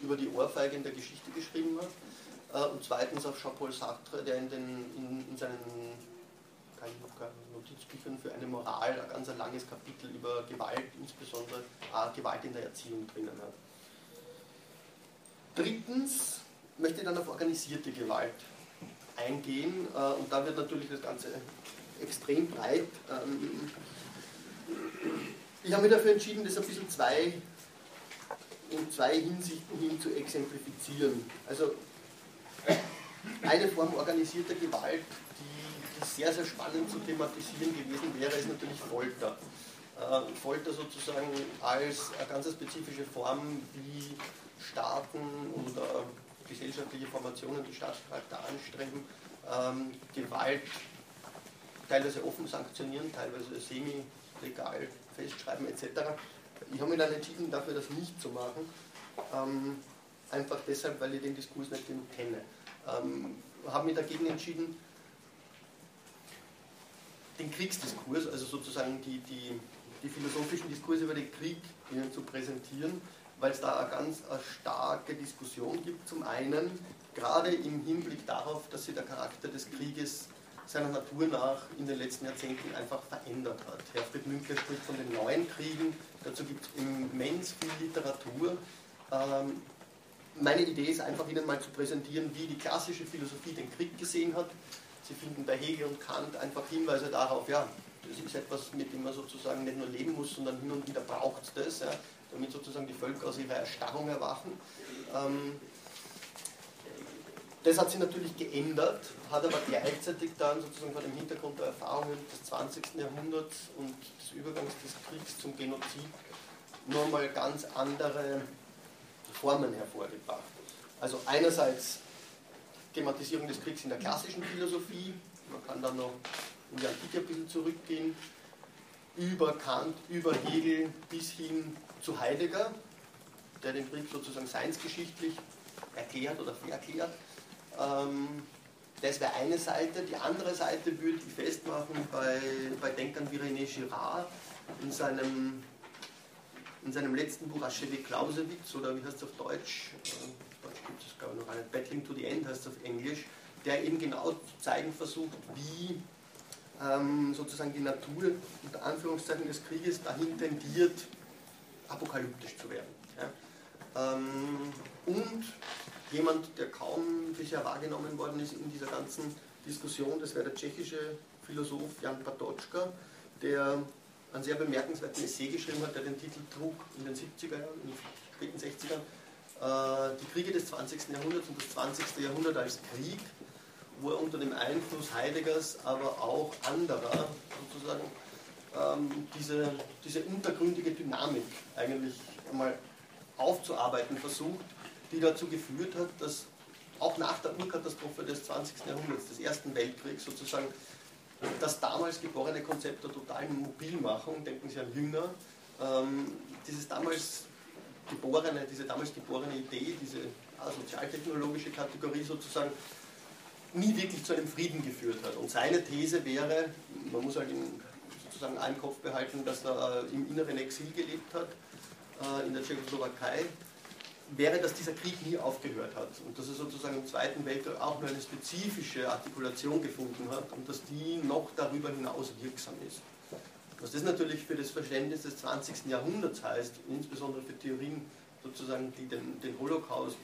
über die Ohrfeige in der Geschichte geschrieben hat. Äh, und zweitens auf Jean-Paul Sartre, der in, den, in, in seinen Notizbüchern für eine Moral ein ganz langes Kapitel über Gewalt, insbesondere äh, Gewalt in der Erziehung drinnen hat. Drittens möchte dann auf organisierte Gewalt eingehen äh, und da wird natürlich das Ganze extrem breit. Ähm, ich habe mich dafür entschieden, das ein bisschen zwei, in zwei Hinsichten hin zu exemplifizieren. Also eine Form organisierter Gewalt, die, die sehr, sehr spannend zu thematisieren gewesen wäre, ist natürlich Folter. Äh, Folter sozusagen als eine ganz spezifische Form, wie Staaten oder gesellschaftliche Formationen, die Staatscharakter anstreben, ähm, Gewalt teilweise offen sanktionieren, teilweise semi-legal festschreiben etc. Ich habe mich dann entschieden, dafür das nicht zu machen. Ähm, einfach deshalb, weil ich den Diskurs nicht genug kenne. Ähm, habe mich dagegen entschieden, den Kriegsdiskurs, also sozusagen die, die, die philosophischen Diskurse über den Krieg Ihnen zu präsentieren, weil es da eine ganz eine starke Diskussion gibt. Zum einen, gerade im Hinblick darauf, dass sich der Charakter des Krieges seiner Natur nach in den letzten Jahrzehnten einfach verändert hat. Herfried Münkler spricht von den neuen Kriegen, dazu gibt es immens viel Literatur. Ähm, meine Idee ist einfach Ihnen mal zu präsentieren, wie die klassische Philosophie den Krieg gesehen hat. Sie finden bei Hegel und Kant einfach Hinweise darauf, ja, das ist etwas, mit dem man sozusagen nicht nur leben muss, sondern hin und wieder braucht es das, ja, damit sozusagen die Völker aus ihrer Erstarrung erwachen. Ähm, das hat sich natürlich geändert, hat aber gleichzeitig dann sozusagen vor dem Hintergrund der Erfahrungen des 20. Jahrhunderts und des Übergangs des Kriegs zum Genozid nochmal ganz andere Formen hervorgebracht. Also einerseits Thematisierung des Kriegs in der klassischen Philosophie, man kann dann noch in die Antike ein bisschen zurückgehen, über Kant, über Hegel bis hin zu Heidegger, der den Krieg sozusagen seinsgeschichtlich erklärt oder verklärt. Ähm, das wäre eine Seite. Die andere Seite würde ich festmachen bei, bei Denkern wie René Girard in seinem, in seinem letzten Buch Aschewe Clausewitz oder wie heißt es auf Deutsch? Auf Deutsch gibt es glaube ich noch einen, Battling to the End heißt es auf Englisch, der eben genau zu zeigen versucht, wie ähm, sozusagen die Natur unter Anführungszeichen des Krieges dahin tendiert, apokalyptisch zu werden. Ja? Ähm, und jemand, der kaum bisher wahrgenommen worden ist in dieser ganzen Diskussion, das wäre der tschechische Philosoph Jan Patočka, der einen sehr bemerkenswerten Essay geschrieben hat, der den Titel trug in den 70er Jahren, in den späten 60ern, äh, die Kriege des 20. Jahrhunderts und das 20. Jahrhundert als Krieg, wo er unter dem Einfluss Heideggers, aber auch anderer sozusagen ähm, diese, diese untergründige Dynamik eigentlich einmal aufzuarbeiten versucht, die dazu geführt hat, dass auch nach der Urkatastrophe des 20. Jahrhunderts, des Ersten Weltkriegs sozusagen, das damals geborene Konzept der totalen Mobilmachung, denken Sie an Jünger, ähm, dieses damals geborene, diese damals geborene Idee, diese sozialtechnologische Kategorie sozusagen, nie wirklich zu einem Frieden geführt hat. Und seine These wäre, man muss halt in, sozusagen einen Kopf behalten, dass er äh, im inneren Exil gelebt hat, äh, in der Tschechoslowakei, wäre, dass dieser Krieg nie aufgehört hat und dass er sozusagen im Zweiten Weltkrieg auch nur eine spezifische Artikulation gefunden hat und dass die noch darüber hinaus wirksam ist. Was das natürlich für das Verständnis des 20. Jahrhunderts heißt, insbesondere für Theorien sozusagen, die den, den Holocaust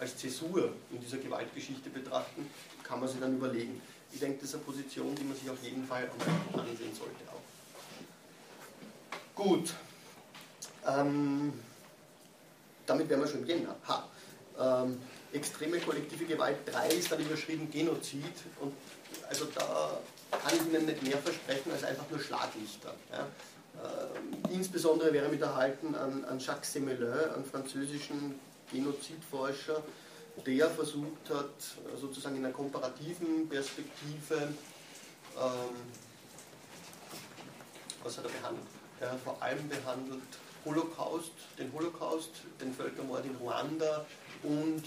als Zäsur in dieser Gewaltgeschichte betrachten, kann man sich dann überlegen. Ich denke, das ist eine Position, die man sich auf jeden Fall ansehen sollte auch. Gut. Ähm, damit wären wir schon im Jänner. Ha. Ähm, extreme kollektive Gewalt 3 ist dann überschrieben Genozid. Und also da kann ich Ihnen nicht mehr versprechen als einfach nur Schlaglichter. Ja. Äh, insbesondere wäre mit erhalten an, an Jacques Semelin, einen französischen Genozidforscher, der versucht hat, sozusagen in einer komparativen Perspektive, ähm, was hat er behandelt? Er hat vor allem behandelt Holocaust, den Holocaust, den Völkermord in Ruanda und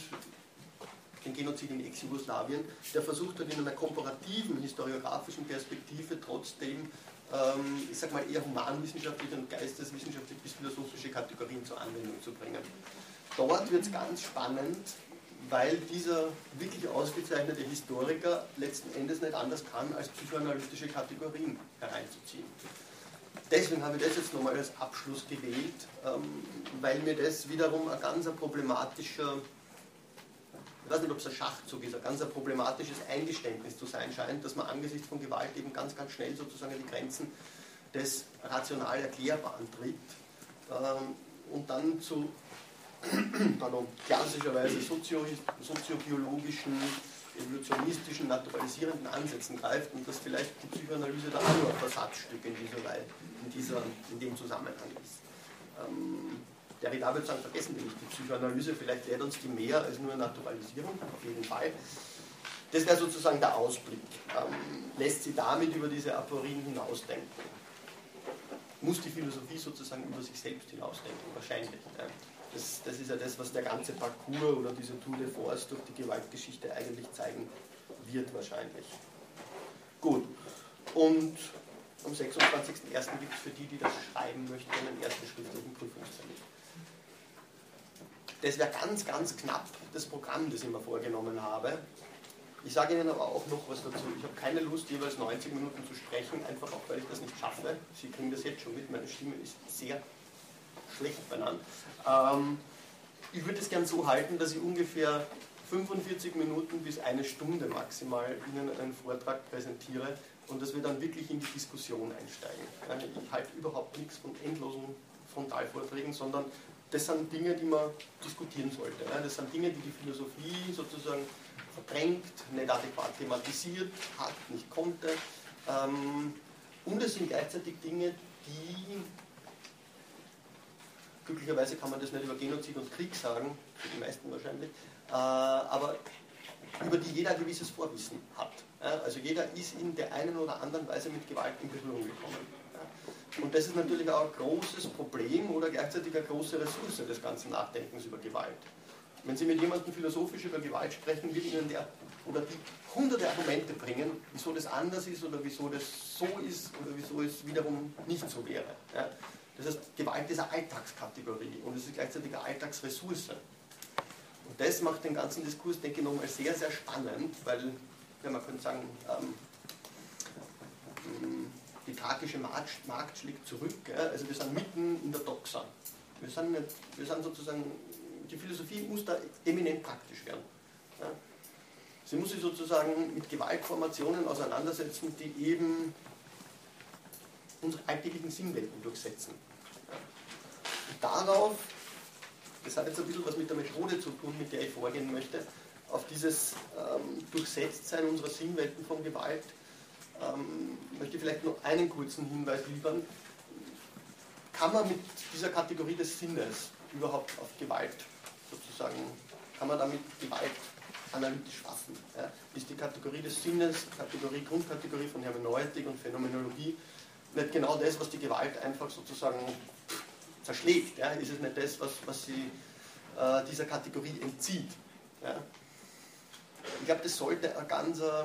den Genozid in Ex-Jugoslawien, der versucht hat, in einer komparativen, historiografischen Perspektive trotzdem, ähm, ich sag mal, eher humanwissenschaftliche und geisteswissenschaftliche bis philosophische Kategorien zur Anwendung zu bringen. Dort wird es ganz spannend, weil dieser wirklich ausgezeichnete Historiker letzten Endes nicht anders kann, als psychoanalytische Kategorien hereinzuziehen. Deswegen habe ich das jetzt nochmal als Abschluss gewählt, ähm, weil mir das wiederum ein ganz problematischer, ich weiß nicht, ob es ein Schachzug ist, ein ganz problematisches Eingeständnis zu sein scheint, dass man angesichts von Gewalt eben ganz, ganz schnell sozusagen die Grenzen des rational Erklärbaren tritt ähm, und dann zu pardon, klassischerweise sozio soziobiologischen, evolutionistischen, naturalisierenden Ansätzen greift und dass vielleicht die Psychoanalyse da auch nur ein Versatzstück in dieser in, dieser, in dem Zusammenhang ist. Ähm, Derrida würde sagen, vergessen wir nicht die Psychoanalyse, vielleicht lehrt uns die mehr als nur Naturalisierung, auf jeden Fall. Das wäre sozusagen der Ausblick. Ähm, lässt sie damit über diese Aporien hinausdenken. muss die Philosophie sozusagen über sich selbst hinausdenken, wahrscheinlich. Das, das ist ja das, was der ganze Parcours oder diese Tour de Force durch die Gewaltgeschichte eigentlich zeigen wird, wahrscheinlich. Gut. Und am 26.01. gibt es für die, die das schreiben möchten, einen ersten schriftlichen Prüfungstermin. Das wäre ganz, ganz knapp das Programm, das ich mir vorgenommen habe. Ich sage Ihnen aber auch noch was dazu. Ich habe keine Lust, jeweils 90 Minuten zu sprechen, einfach auch, weil ich das nicht schaffe. Sie kriegen das jetzt schon mit, meine Stimme ist sehr schlecht benannt. Ähm, ich würde es gern so halten, dass ich ungefähr 45 Minuten bis eine Stunde maximal Ihnen einen Vortrag präsentiere und dass wir dann wirklich in die Diskussion einsteigen. Ich halte überhaupt nichts von endlosen Frontalvorträgen, sondern das sind Dinge, die man diskutieren sollte. Das sind Dinge, die die Philosophie sozusagen verdrängt, nicht adäquat thematisiert hat, nicht konnte. Ähm, und es sind gleichzeitig Dinge, die, glücklicherweise kann man das nicht über Genozid und Krieg sagen, für die meisten wahrscheinlich, äh, aber über die jeder ein gewisses Vorwissen hat. Also jeder ist in der einen oder anderen Weise mit Gewalt in Berührung gekommen. Und das ist natürlich auch ein großes Problem oder gleichzeitig eine große Ressource des ganzen Nachdenkens über Gewalt. Wenn Sie mit jemandem philosophisch über Gewalt sprechen, wird Ihnen der oder die hunderte Argumente bringen, wieso das anders ist oder wieso das so ist oder wieso es wiederum nicht so wäre. Ja. Das heißt, Gewalt ist eine Alltagskategorie und es ist gleichzeitig eine Alltagsressource. Und das macht den ganzen Diskurs, denke ich, nochmal sehr, sehr spannend, weil, ja, man könnte sagen, ähm, die thrakische Markt, schlägt zurück. Also wir sind mitten in der Doxa. Wir sind, nicht, wir sind sozusagen die Philosophie muss da eminent praktisch werden. Ja. Sie muss sich sozusagen mit Gewaltformationen auseinandersetzen, die eben unsere alltäglichen Sinnwelten durchsetzen. Darauf, das hat jetzt ein bisschen was mit der Methode zu tun, mit der ich vorgehen möchte, auf dieses ähm, Durchsetztsein unserer Sinnwelten von Gewalt, ähm, möchte ich vielleicht noch einen kurzen Hinweis liefern. Kann man mit dieser Kategorie des Sinnes überhaupt auf Gewalt sozusagen, kann man damit Gewalt analytisch fassen. Ja. Ist die Kategorie des Sinnes, Kategorie, Grundkategorie von Hermeneutik und Phänomenologie nicht genau das, was die Gewalt einfach sozusagen zerschlägt? Ja. Ist es nicht das, was, was sie äh, dieser Kategorie entzieht? Ja. Ich glaube, das sollte eine ganz äh,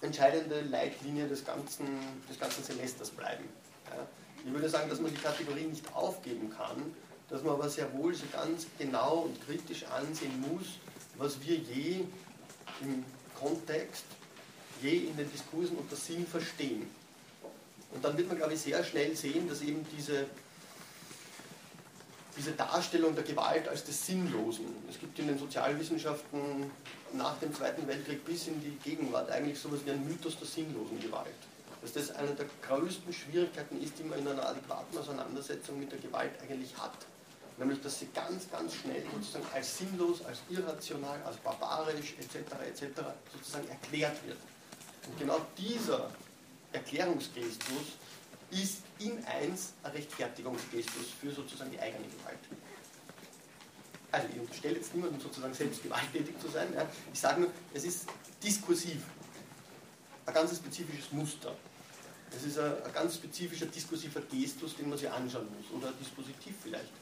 entscheidende Leitlinie des ganzen, des ganzen Semesters bleiben. Ja. Ich würde sagen, dass man die Kategorie nicht aufgeben kann, dass man aber sehr wohl so ganz genau und kritisch ansehen muss, was wir je im Kontext, je in den Diskursen unter Sinn verstehen. Und dann wird man, glaube ich, sehr schnell sehen, dass eben diese, diese Darstellung der Gewalt als des Sinnlosen, es gibt in den Sozialwissenschaften nach dem Zweiten Weltkrieg bis in die Gegenwart eigentlich sowas wie ein Mythos der sinnlosen Gewalt. Dass das eine der größten Schwierigkeiten ist, die man in einer adäquaten Auseinandersetzung mit der Gewalt eigentlich hat nämlich dass sie ganz, ganz schnell sozusagen als sinnlos, als irrational, als barbarisch etc. etc. sozusagen erklärt wird. Und genau dieser Erklärungsgestus ist in eins ein Rechtfertigungsgestus für sozusagen die eigene Gewalt. Also ich unterstelle jetzt niemandem sozusagen selbst gewalttätig zu sein. Ja. Ich sage nur, es ist diskursiv. Ein ganz spezifisches Muster. Es ist ein, ein ganz spezifischer diskursiver Gestus, den man sich anschauen muss. Oder Dispositiv vielleicht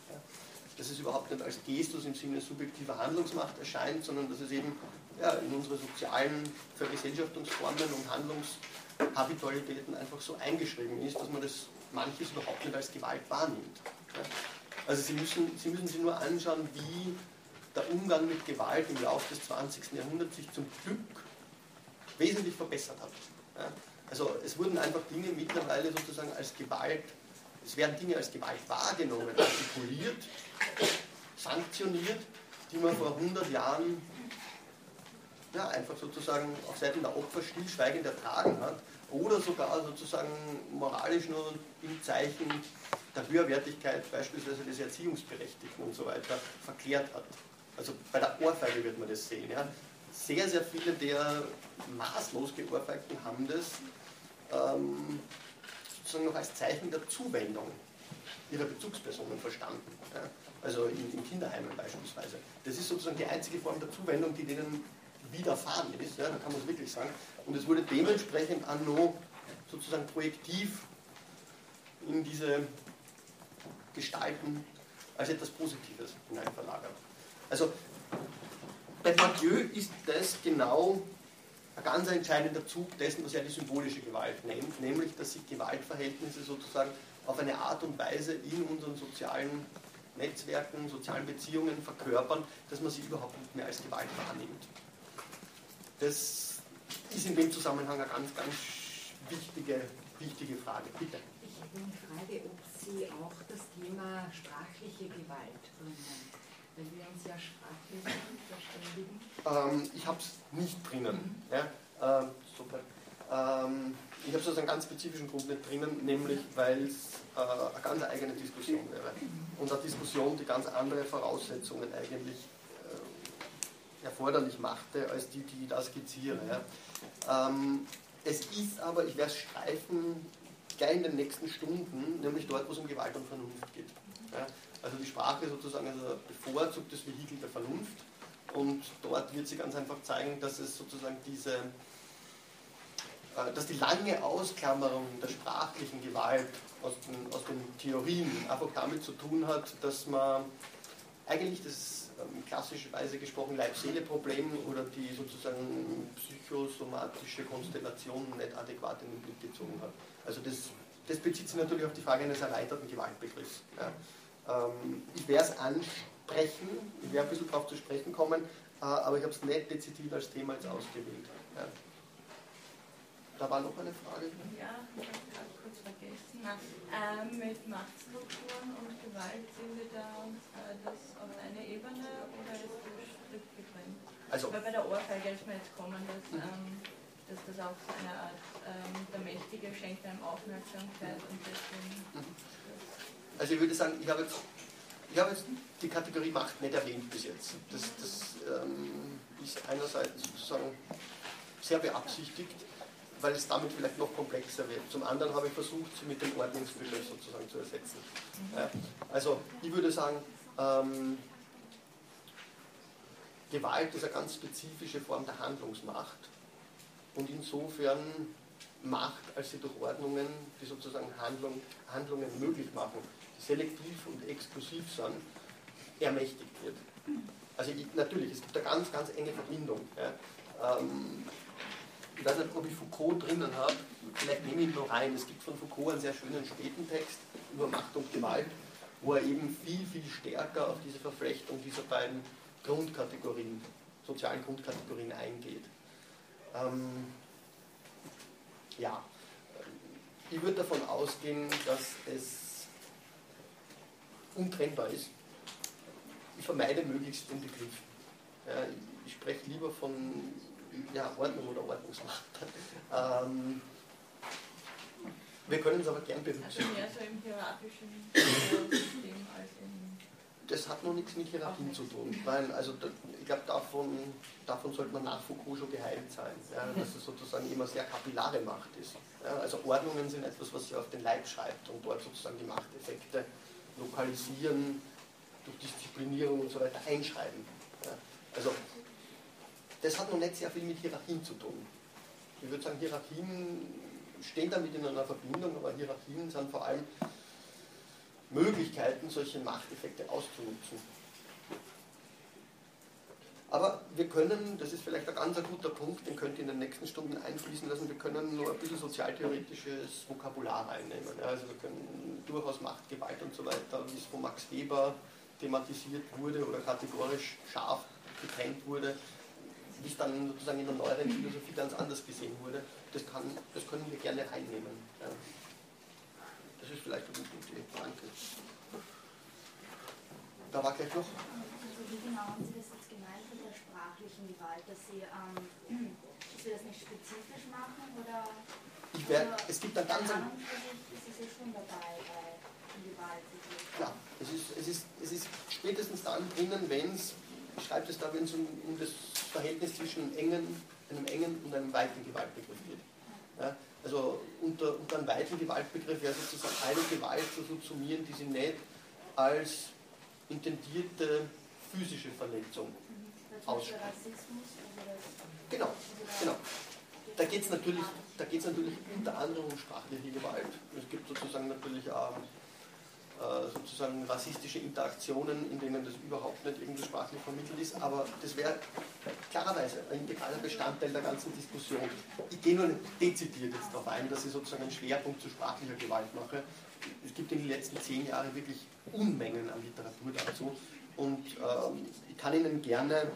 dass es überhaupt nicht als Gestus im Sinne subjektiver Handlungsmacht erscheint, sondern dass es eben ja, in unsere sozialen Vergesellschaftungsformen und Handlungshabitualitäten einfach so eingeschrieben ist, dass man das manches überhaupt nicht als Gewalt wahrnimmt. Also Sie müssen, Sie müssen sich nur anschauen, wie der Umgang mit Gewalt im Laufe des 20. Jahrhunderts sich zum Glück wesentlich verbessert hat. Also es wurden einfach Dinge mittlerweile sozusagen als Gewalt es werden Dinge als Gewalt wahrgenommen, artikuliert, sanktioniert, die man vor 100 Jahren ja, einfach sozusagen auf Seiten der Opfer stillschweigend ertragen hat oder sogar sozusagen moralisch nur im Zeichen der Höherwertigkeit beispielsweise des Erziehungsberechtigten und so weiter verklärt hat. Also bei der Ohrfeige wird man das sehen. Ja. Sehr, sehr viele der maßlos Geohrfeigten haben das ähm, sozusagen noch als Zeichen der Zuwendung ihrer Bezugspersonen verstanden. Ja? Also in, in, Kinderheimen beispielsweise. Das ist sozusagen die einzige Form der Zuwendung, die denen widerfahren ist, ja? da kann man es wirklich sagen. Und es wurde dementsprechend anno sozusagen projektiv in diese Gestalten als etwas Positives hineinverlagert. Also bei Bourdieu ist das genau ein ganz entscheidender Zug dessen, was er die symbolische Gewalt nennt, nämlich dass sich Gewaltverhältnisse sozusagen auf eine Art und Weise in unseren sozialen Netzwerken, sozialen Beziehungen verkörpern, dass man sie überhaupt nicht mehr als Gewalt wahrnimmt. Das ist in dem Zusammenhang eine ganz, ganz wichtige, wichtige Frage. Bitte. Ich habe eine Frage, ob Sie auch das Thema sprachliche Gewalt bringen, weil wir uns ja sprachlich verständigen. Ähm, ich habe es nicht drinnen. Mhm. Ja, ähm, super. Ähm, ich habe es aus einem ganz spezifischen Grund nicht drinnen, nämlich weil es äh, eine ganz eigene Diskussion wäre. Und eine Diskussion, die ganz andere Voraussetzungen eigentlich erforderlich machte, als die, die ich da skizziere. Ja. Ähm, es ist aber, ich werde es streifen, gleich in den nächsten Stunden, nämlich dort, wo es um Gewalt und Vernunft geht. Ja. Also die Sprache sozusagen als ein bevorzugtes Vehikel der Vernunft und dort wird sie ganz einfach zeigen, dass es sozusagen diese, äh, dass die lange Ausklammerung der sprachlichen Gewalt aus den, aus den Theorien einfach damit zu tun hat, dass man eigentlich das klassischerweise gesprochen Leib-Seele-Problem oder die sozusagen psychosomatische Konstellation nicht adäquat in den Blick gezogen hat. Also das, das bezieht sich natürlich auf die Frage eines erweiterten Gewaltbegriffs. Ja. Ähm, ich werde es ansprechen, ich werde ein bisschen darauf zu sprechen kommen, äh, aber ich habe es nicht dezidiert als Thema jetzt ausgewählt. Ja. Da war noch eine Frage. Ja, ich Ähm, mit Machtstrukturen und Gewalt sind wir da äh, das auf eine Ebene oder ist das strikt getrennt? Also, Weil bei der Ohrfeige ist mir jetzt kommen, dass, mhm. ähm, dass das auch so eine Art, ähm, der Mächtige schenkt einem Aufmerksamkeit und deswegen. Mhm. Also ich würde sagen, ich habe jetzt, ich habe jetzt die Kategorie Macht nicht erwähnt bis jetzt. Das, das ähm, ist einerseits sozusagen sehr beabsichtigt weil es damit vielleicht noch komplexer wird. Zum anderen habe ich versucht, sie mit dem Ordnungsbegriff sozusagen zu ersetzen. Ja, also ich würde sagen, ähm, Gewalt ist eine ganz spezifische Form der Handlungsmacht und insofern Macht als sie durch Ordnungen, die sozusagen Handlung, Handlungen möglich machen, die selektiv und exklusiv sind, ermächtigt wird. Also ich, natürlich, es gibt eine ganz, ganz enge Verbindung. Ja. Ähm, ich weiß nicht, ob ich Foucault drinnen habe, vielleicht nehme ich ihn noch rein. Es gibt von Foucault einen sehr schönen späten Text über Macht und Gewalt, wo er eben viel, viel stärker auf diese Verflechtung dieser beiden Grundkategorien, sozialen Grundkategorien eingeht. Ähm, ja, ich würde davon ausgehen, dass es untrennbar ist. Ich vermeide möglichst den Begriff. Ja, ich spreche lieber von ja, Ordnung oder Ordnungsmacht. Ähm, wir können es aber gern berücksichtigen. Also mehr so im hierarchischen System als in das hat noch nichts mit Hierarchien zu tun, weil also ich glaube davon, davon sollte man nach Foucault schon geheilt sein, ja, dass es sozusagen immer sehr kapillare Macht ist. Ja, also Ordnungen sind etwas, was sie auf den Leib schreibt und dort sozusagen die Machteffekte lokalisieren, durch Disziplinierung und so weiter einschreiben. Ja, also das hat noch nicht sehr viel mit Hierarchien zu tun. Ich würde sagen, Hierarchien stehen damit in einer Verbindung, aber Hierarchien sind vor allem Möglichkeiten, solche Machteffekte auszunutzen. Aber wir können, das ist vielleicht ein ganz guter Punkt, den könnt ihr in den nächsten Stunden einfließen lassen, wir können nur ein bisschen sozialtheoretisches Vokabular reinnehmen. Also wir können durchaus Macht, Gewalt und so weiter, wie es von Max Weber thematisiert wurde oder kategorisch scharf getrennt wurde, es dann sozusagen in der neueren Philosophie ganz anders gesehen wurde, das, kann, das können wir gerne reinnehmen. Ja. Das ist vielleicht eine gute Idee. Danke. Da war gleich noch. Also wie genau haben Sie das jetzt gemeint mit der sprachlichen Gewalt, dass Sie, ähm, dass Sie das nicht spezifisch machen oder, ich werde, es gibt dann ganz... Ist es ja schon dabei bei Gewalt? Ja, es ist, es, ist, es ist spätestens dann drinnen, wenn es schreibt es da, wenn es um, um, das Verhältnis zwischen einem engen, einem engen und einem weiten Gewaltbegriff geht. Ja, also unter, unter einem weiten Gewaltbegriff wäre sozusagen eine Gewalt zu subsumieren, die sie nicht als intendierte physische Verletzung ausspielt. Genau, genau. Da geht es natürlich, natürlich unter anderem um sprachliche Gewalt. Es gibt sozusagen natürlich auch äh, sozusagen rassistische Interaktionen, in denen das überhaupt nicht irgendwie sprachlich vermittelt ist, aber das wäre klarerweise ein integraler Bestandteil der ganzen Diskussion. Ich gehe nur dezidiert jetzt darauf ein, dass ich sozusagen einen Schwerpunkt zu sprachlicher Gewalt mache. Es gibt in den letzten zehn Jahren wirklich Unmengen an Literatur dazu und äh, ich kann Ihnen gerne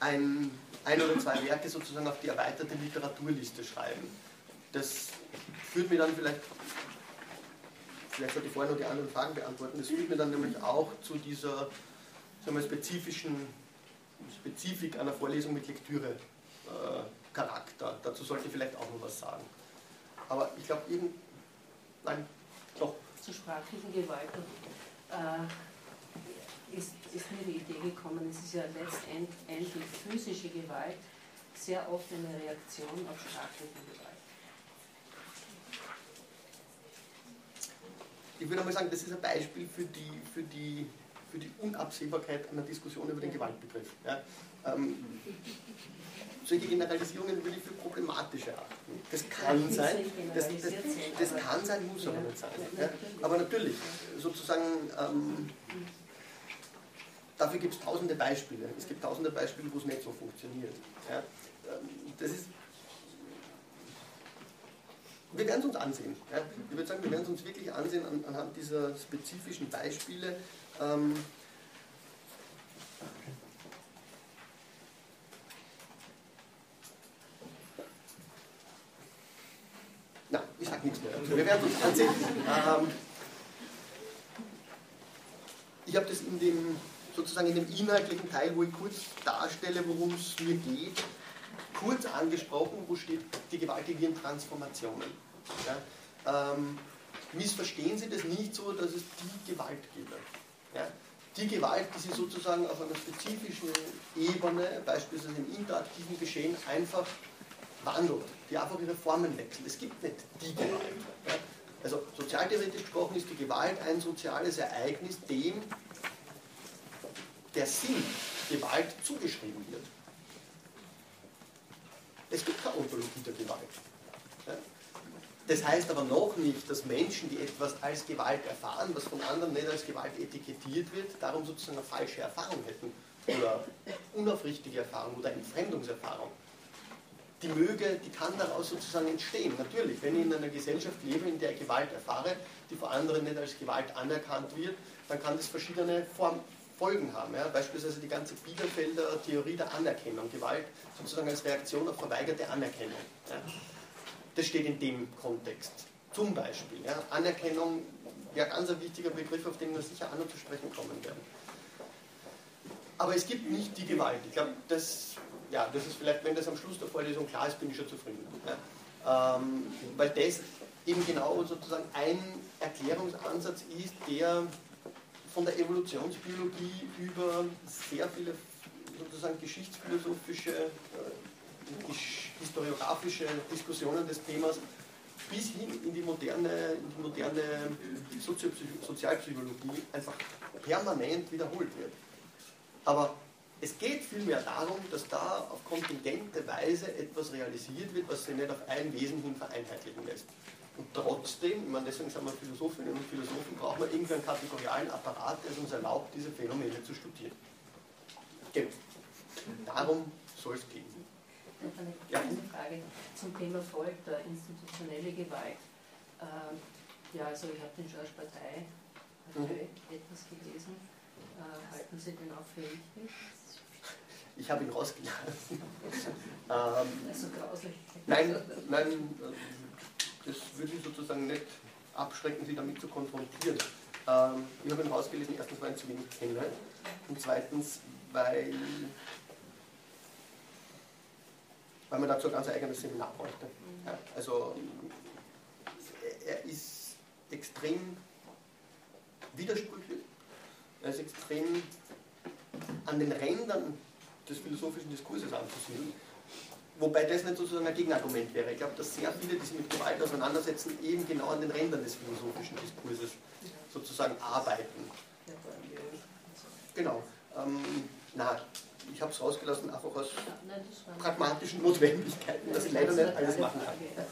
ein, ein oder zwei Werke sozusagen auf die erweiterte Literaturliste schreiben. Das führt mir dann vielleicht vielleicht sollte ich vorher noch die anderen Fragen beantworten. Das führt mir dann nämlich auch zu dieser sagen wir, spezifischen Spezifik einer Vorlesung mit Lektüre-Charakter. Äh, Dazu sollte ich vielleicht auch noch was sagen. Aber ich glaube, irgend. Nein, doch. Zur sprachlichen Gewalt äh, ist, ist mir die Idee gekommen, es ist ja letztendlich physische Gewalt sehr oft eine Reaktion auf sprachliche Gewalt. Ich würde mal sagen, das ist ein Beispiel für die, für die, für die Unabsehbarkeit einer Diskussion über den Gewaltbegriff. Ja. Ähm, solche Generalisierungen würde ich für problematisch erachten. Das kann sein, das, das, das kann sein, muss aber nicht sein. Ja. Aber natürlich, sozusagen, ähm, dafür gibt es tausende Beispiele. Es gibt tausende Beispiele, wo es nicht so funktioniert. Ja. Ähm, das ist wir werden es uns ansehen. Ja. Ich würde sagen, wir werden es uns wirklich ansehen an, anhand dieser spezifischen Beispiele. Ähm, na, ich sage nichts mehr dazu. Wir werden es uns ansehen. Ähm, ich habe das in dem, sozusagen in dem inhaltlichen Teil, wo ich kurz darstelle, worum es mir geht, kurz angesprochen, wo steht die gewaltigen Transformationen. Ja? Ähm, missverstehen Sie das nicht so, dass es die Gewalt gibt. Ja? Die Gewalt, die Sie sozusagen auf einer spezifischen Ebene, beispielsweise im interaktiven Geschehen, einfach wandelt, die einfach ihre Formen wechselt. Es gibt nicht die Gewalt. Ja? Also sozialtheoretisch gesprochen ist die Gewalt ein soziales Ereignis, dem der Sinn Gewalt zugeschrieben wird. Es gibt keine der Gewalt. Das heißt aber noch nicht, dass Menschen, die etwas als Gewalt erfahren, was von anderen nicht als Gewalt etikettiert wird, darum sozusagen eine falsche Erfahrung hätten oder unaufrichtige Erfahrung oder Entfremdungserfahrung. Die möge, die kann daraus sozusagen entstehen. Natürlich, wenn ich in einer Gesellschaft lebe, in der ich Gewalt erfahre, die von anderen nicht als Gewalt anerkannt wird, dann kann das verschiedene Form, Folgen haben. Ja? Beispielsweise die ganze Biederfelder Theorie der Anerkennung, Gewalt sozusagen als Reaktion auf verweigerte Anerkennung. Ja? Das steht in dem Kontext. Zum Beispiel. Ja? Anerkennung wäre ganz ein wichtiger Begriff, auf den wir sicher auch noch zu sprechen kommen werden. Aber es gibt nicht die Gewalt. Ich glaube, das, ja, das ist vielleicht, wenn das am Schluss der Vorlesung klar ist, bin ich schon zufrieden. Ja? Ähm, weil das eben genau sozusagen ein Erklärungsansatz ist, der von der Evolutionsbiologie über sehr viele sozusagen geschichtsphilosophische äh, historiografische Diskussionen des Themas bis hin in die moderne, in die moderne Sozialpsychologie einfach permanent wiederholt wird. Aber es geht vielmehr darum, dass da auf kontingente Weise etwas realisiert wird, was sich nicht auf ein Wesen hin vereinheitlichen lässt. Und trotzdem, ich meine, deswegen sind wir Philosophinnen und Philosophen, brauchen wir irgendwie einen kategorialen Apparat, der es uns erlaubt, diese Phänomene zu studieren. Genau. Darum soll es gehen. Eine ja. Frage zum Thema Folter, institutionelle Gewalt. Ähm, ja, also ich habe den Georges Partei mhm. etwas gelesen. Äh, halten Sie den auch für richtig? Ich habe ihn rausgelassen. ähm, also grauslich. Nein, nein, das würde ich sozusagen nicht abschrecken, Sie damit zu konfrontieren. Ähm, ich habe ihn rausgelesen, erstens, weil ich ihn zu wenig kenne und zweitens, weil weil man dazu ein ganz eigenes Seminar bräuchte. Ja, also er ist extrem widersprüchlich, er ist extrem an den Rändern des philosophischen Diskurses anzusehen, wobei das nicht sozusagen ein Gegenargument wäre. Ich glaube, dass sehr viele, die sich mit Gewalt auseinandersetzen, eben genau an den Rändern des philosophischen Diskurses sozusagen arbeiten. Genau. Ähm, na, ich habe es rausgelassen, einfach aus pragmatischen Notwendigkeiten, dass ich leider nicht alles machen kann.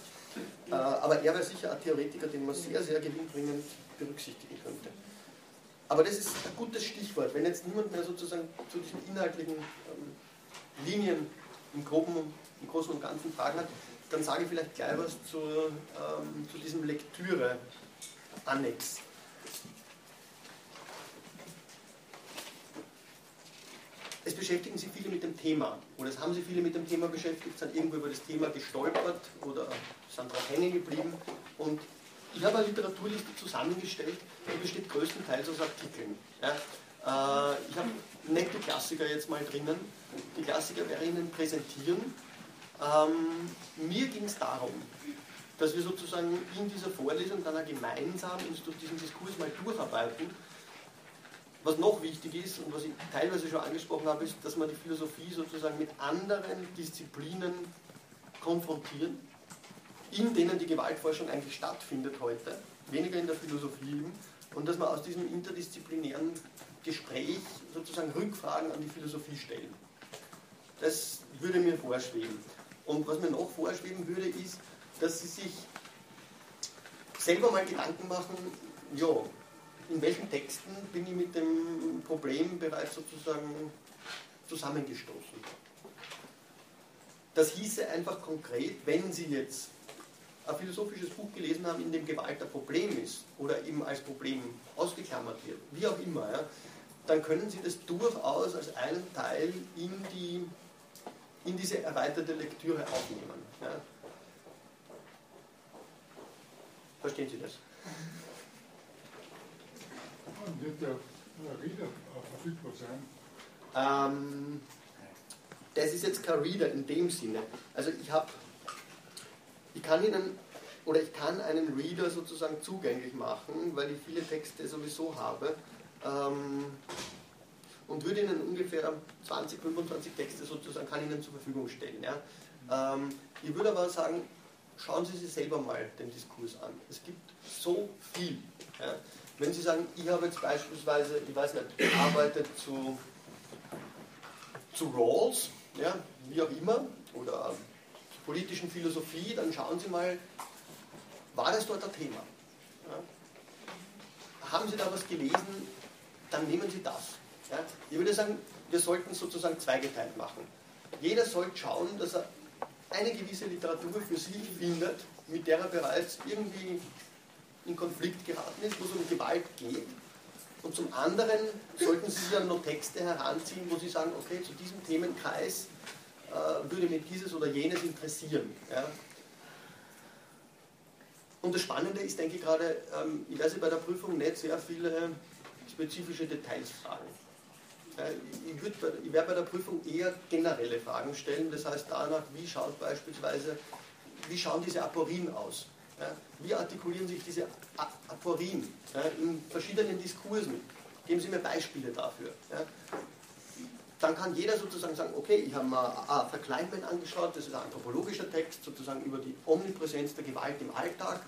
Äh, aber er wäre sicher ein Theoretiker, den man sehr, sehr gewinnbringend berücksichtigen könnte. Aber das ist ein gutes Stichwort. Wenn jetzt niemand mehr sozusagen zu diesen inhaltlichen ähm, Linien im, Groben, im Großen und Ganzen Fragen hat, dann sage ich vielleicht gleich was zu, ähm, zu diesem Lektüre-Annex. Es beschäftigen sich viele mit dem Thema oder es haben sich viele mit dem Thema beschäftigt, sind irgendwo über das Thema gestolpert oder sind darauf hängen geblieben und ich habe eine Literaturliste zusammengestellt, die besteht größtenteils aus Artikeln. Ja. Äh, ich habe nette Klassiker jetzt mal drinnen. Die Klassiker werde Ihnen präsentieren. Ähm, mir ging es darum, dass wir sozusagen in dieser Vorlesung dann gemeinsam uns durch diesen Diskurs mal durcharbeiten. Was noch wichtig ist und was ich teilweise schon angesprochen habe, ist, dass man die Philosophie sozusagen mit anderen Disziplinen konfrontieren in denen die Gewaltforschung eigentlich stattfindet heute, weniger in der Philosophie und dass wir aus diesem interdisziplinären Gespräch sozusagen Rückfragen an die Philosophie stellen. Das würde mir vorschweben. Und was mir noch vorschweben würde, ist, dass Sie sich selber mal Gedanken machen, ja, in welchen Texten bin ich mit dem Problem bereits sozusagen zusammengestoßen. Das hieße einfach konkret, wenn Sie jetzt ein philosophisches Buch gelesen haben, in dem Gewalt ein Problem ist oder eben als Problem ausgeklammert wird, wie auch immer, ja, dann können Sie das durchaus als einen Teil in, die, in diese erweiterte Lektüre aufnehmen. Ja. Verstehen Sie das? Wird der Reader verfügbar sein? Ähm, das ist jetzt kein Reader in dem Sinne. Also ich habe ich kann Ihnen oder ich kann einen Reader sozusagen zugänglich machen, weil ich viele Texte sowieso habe ähm, und würde Ihnen ungefähr 20, 25 Texte sozusagen kann Ihnen zur Verfügung stellen. Ja. Ähm, ich würde aber sagen, schauen Sie sich selber mal den Diskurs an. Es gibt so viel. Ja. Wenn Sie sagen, ich habe jetzt beispielsweise, ich weiß nicht, gearbeitet zu, zu Rawls, ja, wie auch immer, oder politischen Philosophie, dann schauen Sie mal, war das dort ein Thema? Ja? Haben Sie da was gelesen, dann nehmen Sie das. Ja? Ich würde sagen, wir sollten sozusagen zweigeteilt machen. Jeder sollte schauen, dass er eine gewisse Literatur für sich findet, mit der er bereits irgendwie in Konflikt geraten ist, wo es um Gewalt geht. Und zum anderen sollten Sie dann noch Texte heranziehen, wo Sie sagen, okay, zu diesem Themenkreis äh, würde mich dieses oder jenes interessieren. Ja. Und das Spannende ist, denke ich gerade, ähm, ich werde bei der Prüfung nicht sehr viele spezifische Details fragen. Ich, würd, ich werde bei der Prüfung eher generelle Fragen stellen, das heißt danach, wie schaut beispielsweise, wie schauen diese Aporien aus? Wie artikulieren sich diese Aporien in verschiedenen Diskursen? Geben Sie mir Beispiele dafür dann kann jeder sozusagen sagen, okay, ich habe mir A, Verkleinment angeschaut, das ist ein anthropologischer Text, sozusagen über die Omnipräsenz der Gewalt im Alltag.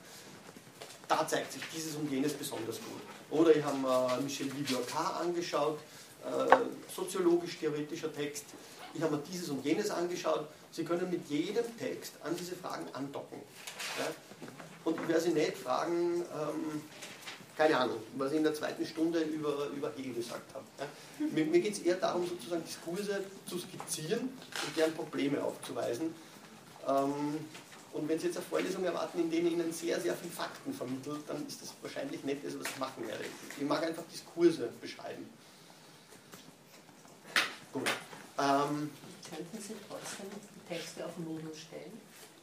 Da zeigt sich dieses und jenes besonders gut. Oder ich habe mir Michel Vivier-K angeschaut, äh, soziologisch-theoretischer Text. Ich habe mir dieses und jenes angeschaut. Sie können mit jedem Text an diese Fragen andocken. Ja? Und ich werde Sie nicht fragen, ähm, keine Ahnung, was ich in der zweiten Stunde über, über Hegel gesagt habe. Ja. Mir, mir geht es eher darum, sozusagen Diskurse zu skizzieren und deren Probleme aufzuweisen. Ähm, und wenn Sie jetzt eine Vorlesung erwarten, in der Ihnen sehr, sehr viel Fakten vermittelt, dann ist das wahrscheinlich nicht das, was ich machen werde. Ich mag einfach Diskurse beschreiben. Gut. Ähm, Könnten Sie trotzdem die Texte auf Moodle stellen?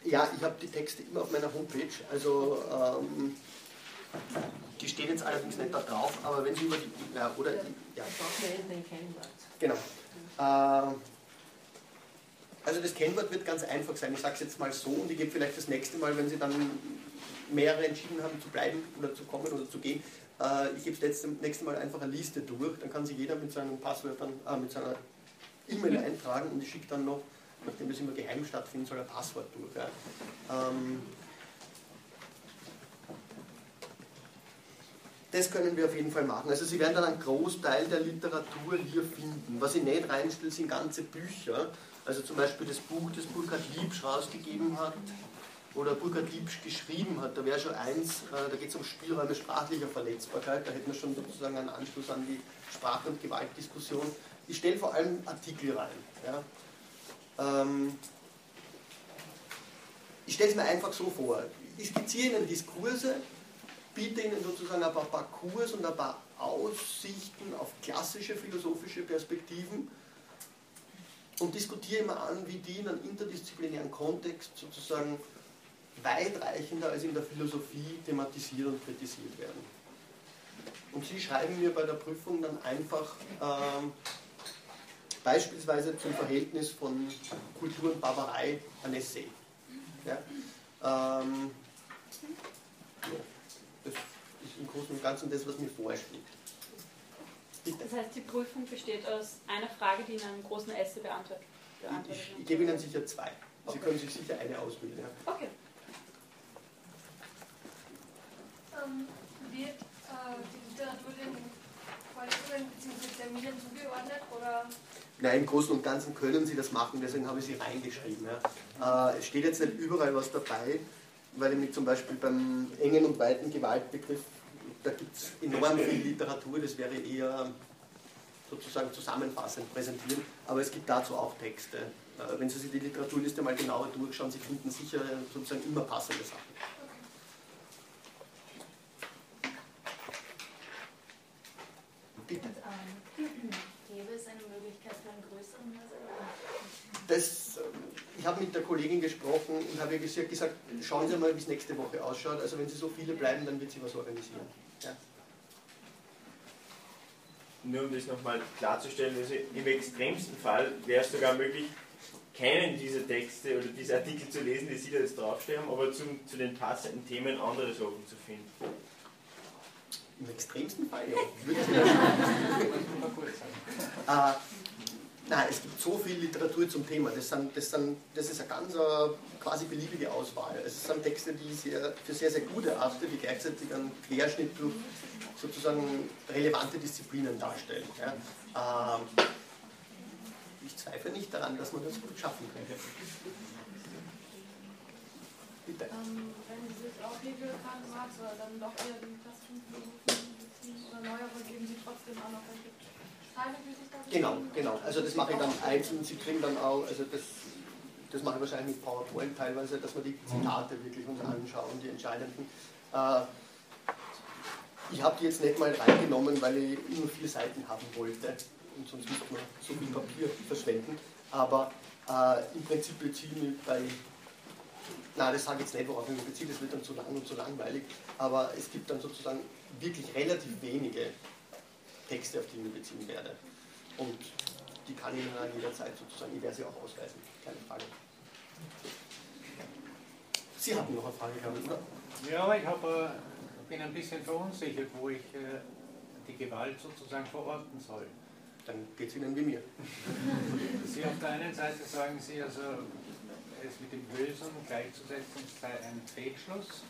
Ja, ich habe die Texte immer auf meiner Homepage. Also ähm, die stehen jetzt allerdings nicht da drauf, aber wenn Sie über die. Ja, oder die, ja. Genau. Äh, also das Kennwort wird ganz einfach sein. Ich sage es jetzt mal so und ich gebe vielleicht das nächste Mal, wenn Sie dann mehrere entschieden haben zu bleiben oder zu kommen oder zu gehen, äh, ich gebe das nächste Mal einfach eine Liste durch. Dann kann sich jeder mit seinen Passwörtern, äh, mit seiner E-Mail eintragen und ich schicke dann noch, nachdem das immer geheim stattfindet, soll ein Passwort durch. Ja. Ähm, das können wir auf jeden Fall machen. Also Sie werden dann einen Großteil der Literatur hier finden. Was ich nicht reinstelle, sind ganze Bücher. Also zum Beispiel das Buch, das Burkhard Liebsch rausgegeben hat oder Burkhard Liebsch geschrieben hat. Da wäre schon eins, äh, da geht es um Spielräume sprachlicher Verletzbarkeit. Da hätten wir schon sozusagen einen Anschluss an die Sprach- und Gewaltdiskussion. Ich stelle vor allem Artikel rein. Ja. Ähm, ich stelle es mir einfach so vor. Ich skizziere Ihnen Diskurse, biete Ihnen sozusagen ein paar Parcours und ein paar Aussichten auf klassische philosophische Perspektiven und diskutiere immer an, wie die in einem interdisziplinären Kontext sozusagen weitreichender als in der Philosophie thematisiert und kritisiert werden. Und Sie schreiben mir bei der Prüfung dann einfach ähm, beispielsweise zum Verhältnis von Kultur und Barbarei ein Essay. Ja? Ähm, das ist im Großen und Ganzen das, was mir vorschlägt. Bitte. Das heißt, die Prüfung besteht aus einer Frage, die in einem großen Essay beantwortet wird. Ich, ich, gebe Ihnen sicher zwei. Sie können sich sicher eine auswählen. Ja. Okay. Ähm, wird äh, die Literatur den Vorlesungen bzw. Terminen zugeordnet oder? Nein, im Großen und Ganzen können Sie das machen, deswegen habe ich Sie reingeschrieben. Ja. Äh, es steht jetzt nicht überall was dabei weil ich mich zum Beispiel beim engen und weiten Gewaltbegriff, da gibt es enorm viel Literatur, das wäre eher sozusagen zusammenfassend präsentieren, aber es gibt dazu auch Texte. Äh, wenn Sie sich die Literaturliste mal genauer durchschauen, Sie finden sicher sozusagen immer passende Sachen. Bitte. Und, ähm, gäbe es eine Möglichkeit für einen größeren Hörsaal? Das ich habe mit der Kollegin gesprochen und habe ihr gesagt, schauen Sie mal, wie es nächste Woche ausschaut. Also wenn Sie so viele bleiben, dann wird sie was organisieren. Ja. Nur um das nochmal klarzustellen, also im extremsten Fall wäre es sogar möglich, keinen dieser Texte oder diese Artikel zu lesen, die Sie da jetzt draufstehen, aber zum, zu den passenden Themen andere Sachen zu finden. Im extremsten Fall, ja. Würde ich mal kurz sagen. Äh, Nein, es gibt so viel Literatur zum Thema. Das, sind, das, sind, das ist eine ganz uh, quasi beliebige Auswahl. Es sind Texte, die sehr, für sehr, sehr gut erachte, die gleichzeitig einen Querschnitt durch sozusagen relevante Disziplinen darstellen. Ja. Ähm, ich zweifle nicht daran, dass man das gut schaffen könnte. Bitte. Ähm, wenn Sie sich auch Hegel, Karl Marx oder dann doch eher die klassischen Philosophen oder neuere, geben Sie trotzdem auch noch welche Genau, genau. Also das mache ich dann einzeln. Sie kriegen dann auch, also das, das mache ich wahrscheinlich mit PowerPoint teilweise, dass wir die Zitate wirklich uns anschauen, die entscheidenden. Äh, ich habe die jetzt nicht mal reingenommen, weil ich nur vier Seiten haben wollte und sonst müsste man so viel Papier verschwenden. Aber äh, im Prinzip beziehe ich mich bei, nein, das sage ich jetzt nicht, worauf ich mich beziehe, das wird dann zu lang und zu langweilig, aber es gibt dann sozusagen wirklich relativ wenige Texte, auf die ich mich beziehen werde. Und die kann ich Ihnen jederzeit sozusagen, ich werde sie auch ausweisen, keine Frage. Sie hatten noch eine Frage gehabt, oder? Ja, ich habe, äh, bin ein bisschen verunsichert, wo ich äh, die Gewalt sozusagen verorten soll. Dann geht es Ihnen wie mir. Sie auf der einen Seite sagen Sie, also es mit dem Bösen gleichzusetzen sei ein Fehlschluss.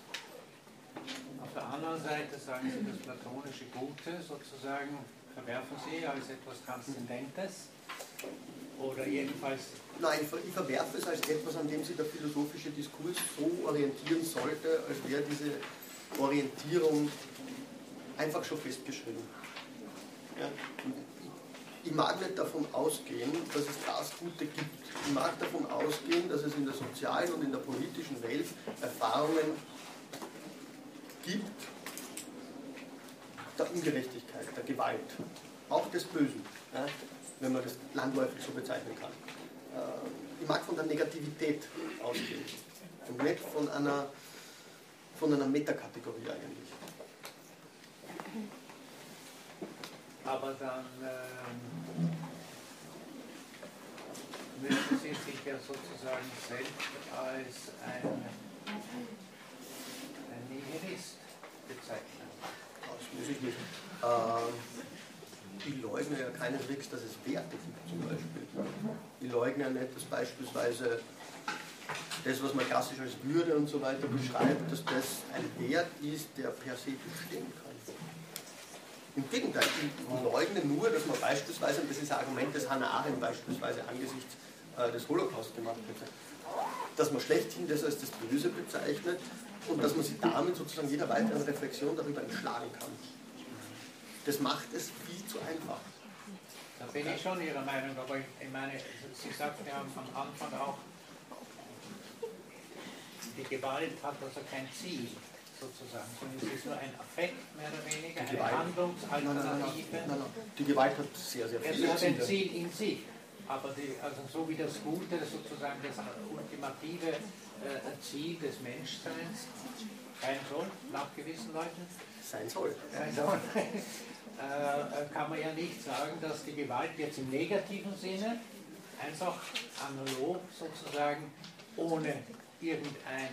Auf der anderen Seite sagen Sie, das platonische Gute sozusagen verwerfen Sie als etwas Transzendentes oder jedenfalls. Nein, ich verwerfe es als etwas, an dem sich der philosophische Diskurs so orientieren sollte, als wäre diese Orientierung einfach schon festgeschrieben. Ja? Ich mag nicht davon ausgehen, dass es das Gute gibt. Ich mag davon ausgehen, dass es in der sozialen und in der politischen Welt Erfahrungen gibt der Ungerechtigkeit, der Gewalt, auch des Bösen, ja, wenn man das landläufig so bezeichnen kann. Äh, ich mag von der Negativität ausgehen und nicht von einer, von einer Metakategorie eigentlich. Aber dann ähm, müssen Sie sich ja sozusagen selbst als ein Nihilist bezeichnen? Das muss ich nicht. Ähm, ich leugne ja keineswegs, dass es Werte gibt zum Beispiel. Ich leugne ja nicht, dass beispielsweise das, was man klassisch als Würde und so weiter beschreibt, dass das ein Wert ist, der per se bestehen kann. Im Gegenteil, ich leugne nur, dass man beispielsweise, und das ist ein Argument, das Hannah Arendt beispielsweise angesichts äh, des Holocaust gemacht hätte, dass man schlechthin das als das Böse bezeichnet und dass man sich damit sozusagen jeder weiteren Reflexion darüber entschlagen kann. Das macht es viel zu einfach. Da bin ich schon Ihrer Meinung, aber ich meine, Sie sagten ja am Anfang auch, die Gewalt hat also kein Ziel sozusagen, sondern es ist nur ein Affekt, mehr oder weniger, eine Handlungsalternative. Nein, nein, nein, die Gewalt hat sehr, sehr viele Es hat ein Ziel in sich, aber die, also so wie das Gute sozusagen das ultimative äh, Ziel des Menschseins sein soll, nach gewissen Leuten. Sein soll. Sein soll. äh, kann man ja nicht sagen, dass die Gewalt jetzt im negativen Sinne einfach analog sozusagen ohne irgendein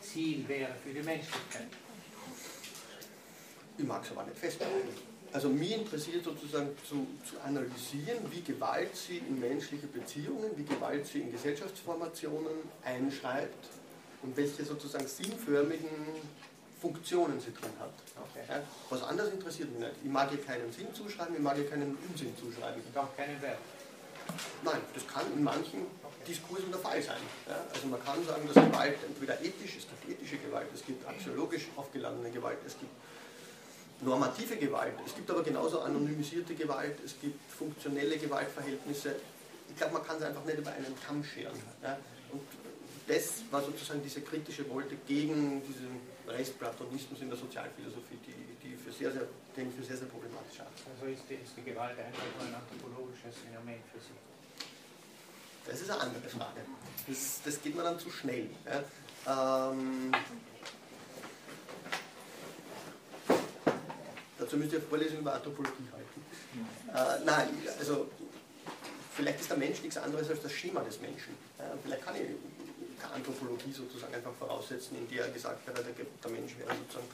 Ziel wäre für die Menschlichkeit. Ich mag es aber nicht festhalten. Also mich interessiert sozusagen zu, zu analysieren, wie Gewalt sie in menschliche Beziehungen, wie Gewalt sie in Gesellschaftsformationen einschreibt und welche sozusagen sinnförmigen Funktionen sie drin hat. Okay. Was anderes interessiert mich nicht. Ich mag ihr keinen Sinn zuschreiben, ich mag ihr keinen Unsinn zuschreiben. Und auch keinen Wert. Nein, das kann in manchen Diskursen der Fall sein. Ja, also man kann sagen, dass Gewalt entweder ethisch, es gibt ethische Gewalt, es gibt axiologisch aufgeladene Gewalt, es gibt normative Gewalt, es gibt aber genauso anonymisierte Gewalt, es gibt funktionelle Gewaltverhältnisse. Ich glaube, man kann es einfach nicht über einen Kamm scheren. Ja. Und das war sozusagen diese kritische Wolte gegen diesen Restplatonismus in der Sozialphilosophie, die, die für sehr, sehr, den für sehr, sehr problematisch halte. Also ist die, ist die Gewalt einfach ein anthropologisches Phänomen für Sie? Das ist eine andere Frage. Das, das geht mir dann zu schnell. Ja. Ähm, ihr eine Vorlesung über Anthropologie halten. Äh, nein, also vielleicht ist der Mensch nichts anderes als das Schema des Menschen. Ja, vielleicht kann ich Anthropologie sozusagen einfach voraussetzen, in der gesagt wäre, der Mensch wäre sozusagen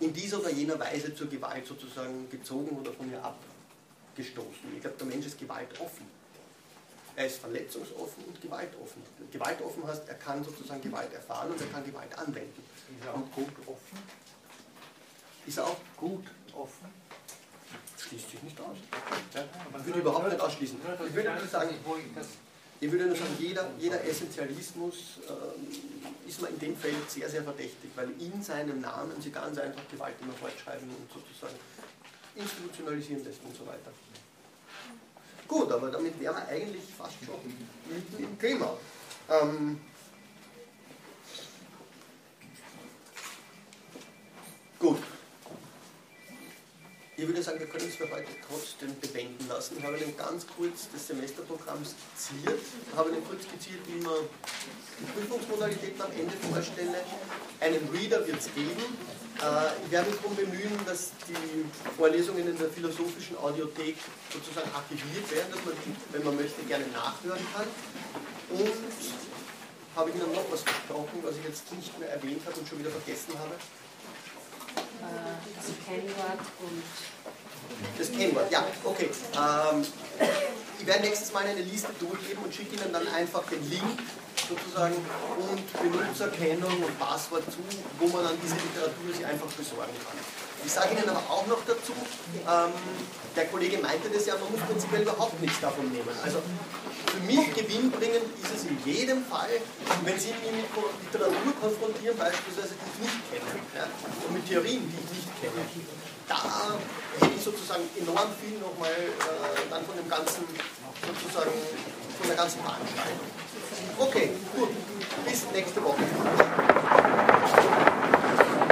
in dieser oder jener Weise zur Gewalt sozusagen gezogen oder von ihr abgestoßen. Ich glaube, der Mensch ist gewaltoffen. Er ist verletzungsoffen und gewaltoffen. Gewaltoffen heißt, er kann sozusagen Gewalt erfahren und er kann Gewalt anwenden. Ist er auch gut offen? Ist auch gut offen? Schließt sich nicht aus. Ja, man würde überhaupt nicht ausschließen. Ich würde nur sagen, ich würde nur sagen, jeder, jeder Essentialismus äh, ist man in dem Feld sehr, sehr verdächtig, weil in seinem Namen sie ganz einfach Gewalt immer fortschreiben und sozusagen institutionalisieren lässt und so weiter. Gut, aber damit wären wir eigentlich fast schon im Thema. Ähm, gut. Ich würde sagen, wir können es für heute trotzdem bewenden lassen. Ich habe Ihnen ganz kurz das Semesterprogramm skizziert, Ich habe Ihnen kurz skizziert, wie man die Prüfungsmodalitäten am Ende vorstelle. Einen Reader wird es geben. Äh, ich werde mich darum bemühen, dass die Vorlesungen in der philosophischen Audiothek sozusagen archiviert werden, dass man die, wenn man möchte, gerne nachhören kann. Und habe ich Ihnen noch was versprochen, was ich jetzt nicht mehr erwähnt habe und schon wieder vergessen habe? Das Kennwort und. Das Kennwort, ja, okay. Ähm, ich werde nächstes Mal eine Liste durchgeben und schicke Ihnen dann einfach den Link sozusagen und Benutzerkennung und Passwort zu, wo man dann diese Literatur sich einfach besorgen kann. Ich sage Ihnen aber auch noch dazu, ähm, der Kollege meinte das ja, man muss prinzipiell überhaupt nichts davon nehmen. Also für mich gewinnbringend ist es in jedem Fall, wenn Sie mich mit Literatur konfrontieren, beispielsweise, die ich nicht kenne, ja, und mit Theorien, die ich nicht kenne. Da hätte ich sozusagen enorm viel nochmal äh, dann von dem ganzen, sozusagen, von der ganzen Veranstaltung. Okay, gut. Bis nächste Woche.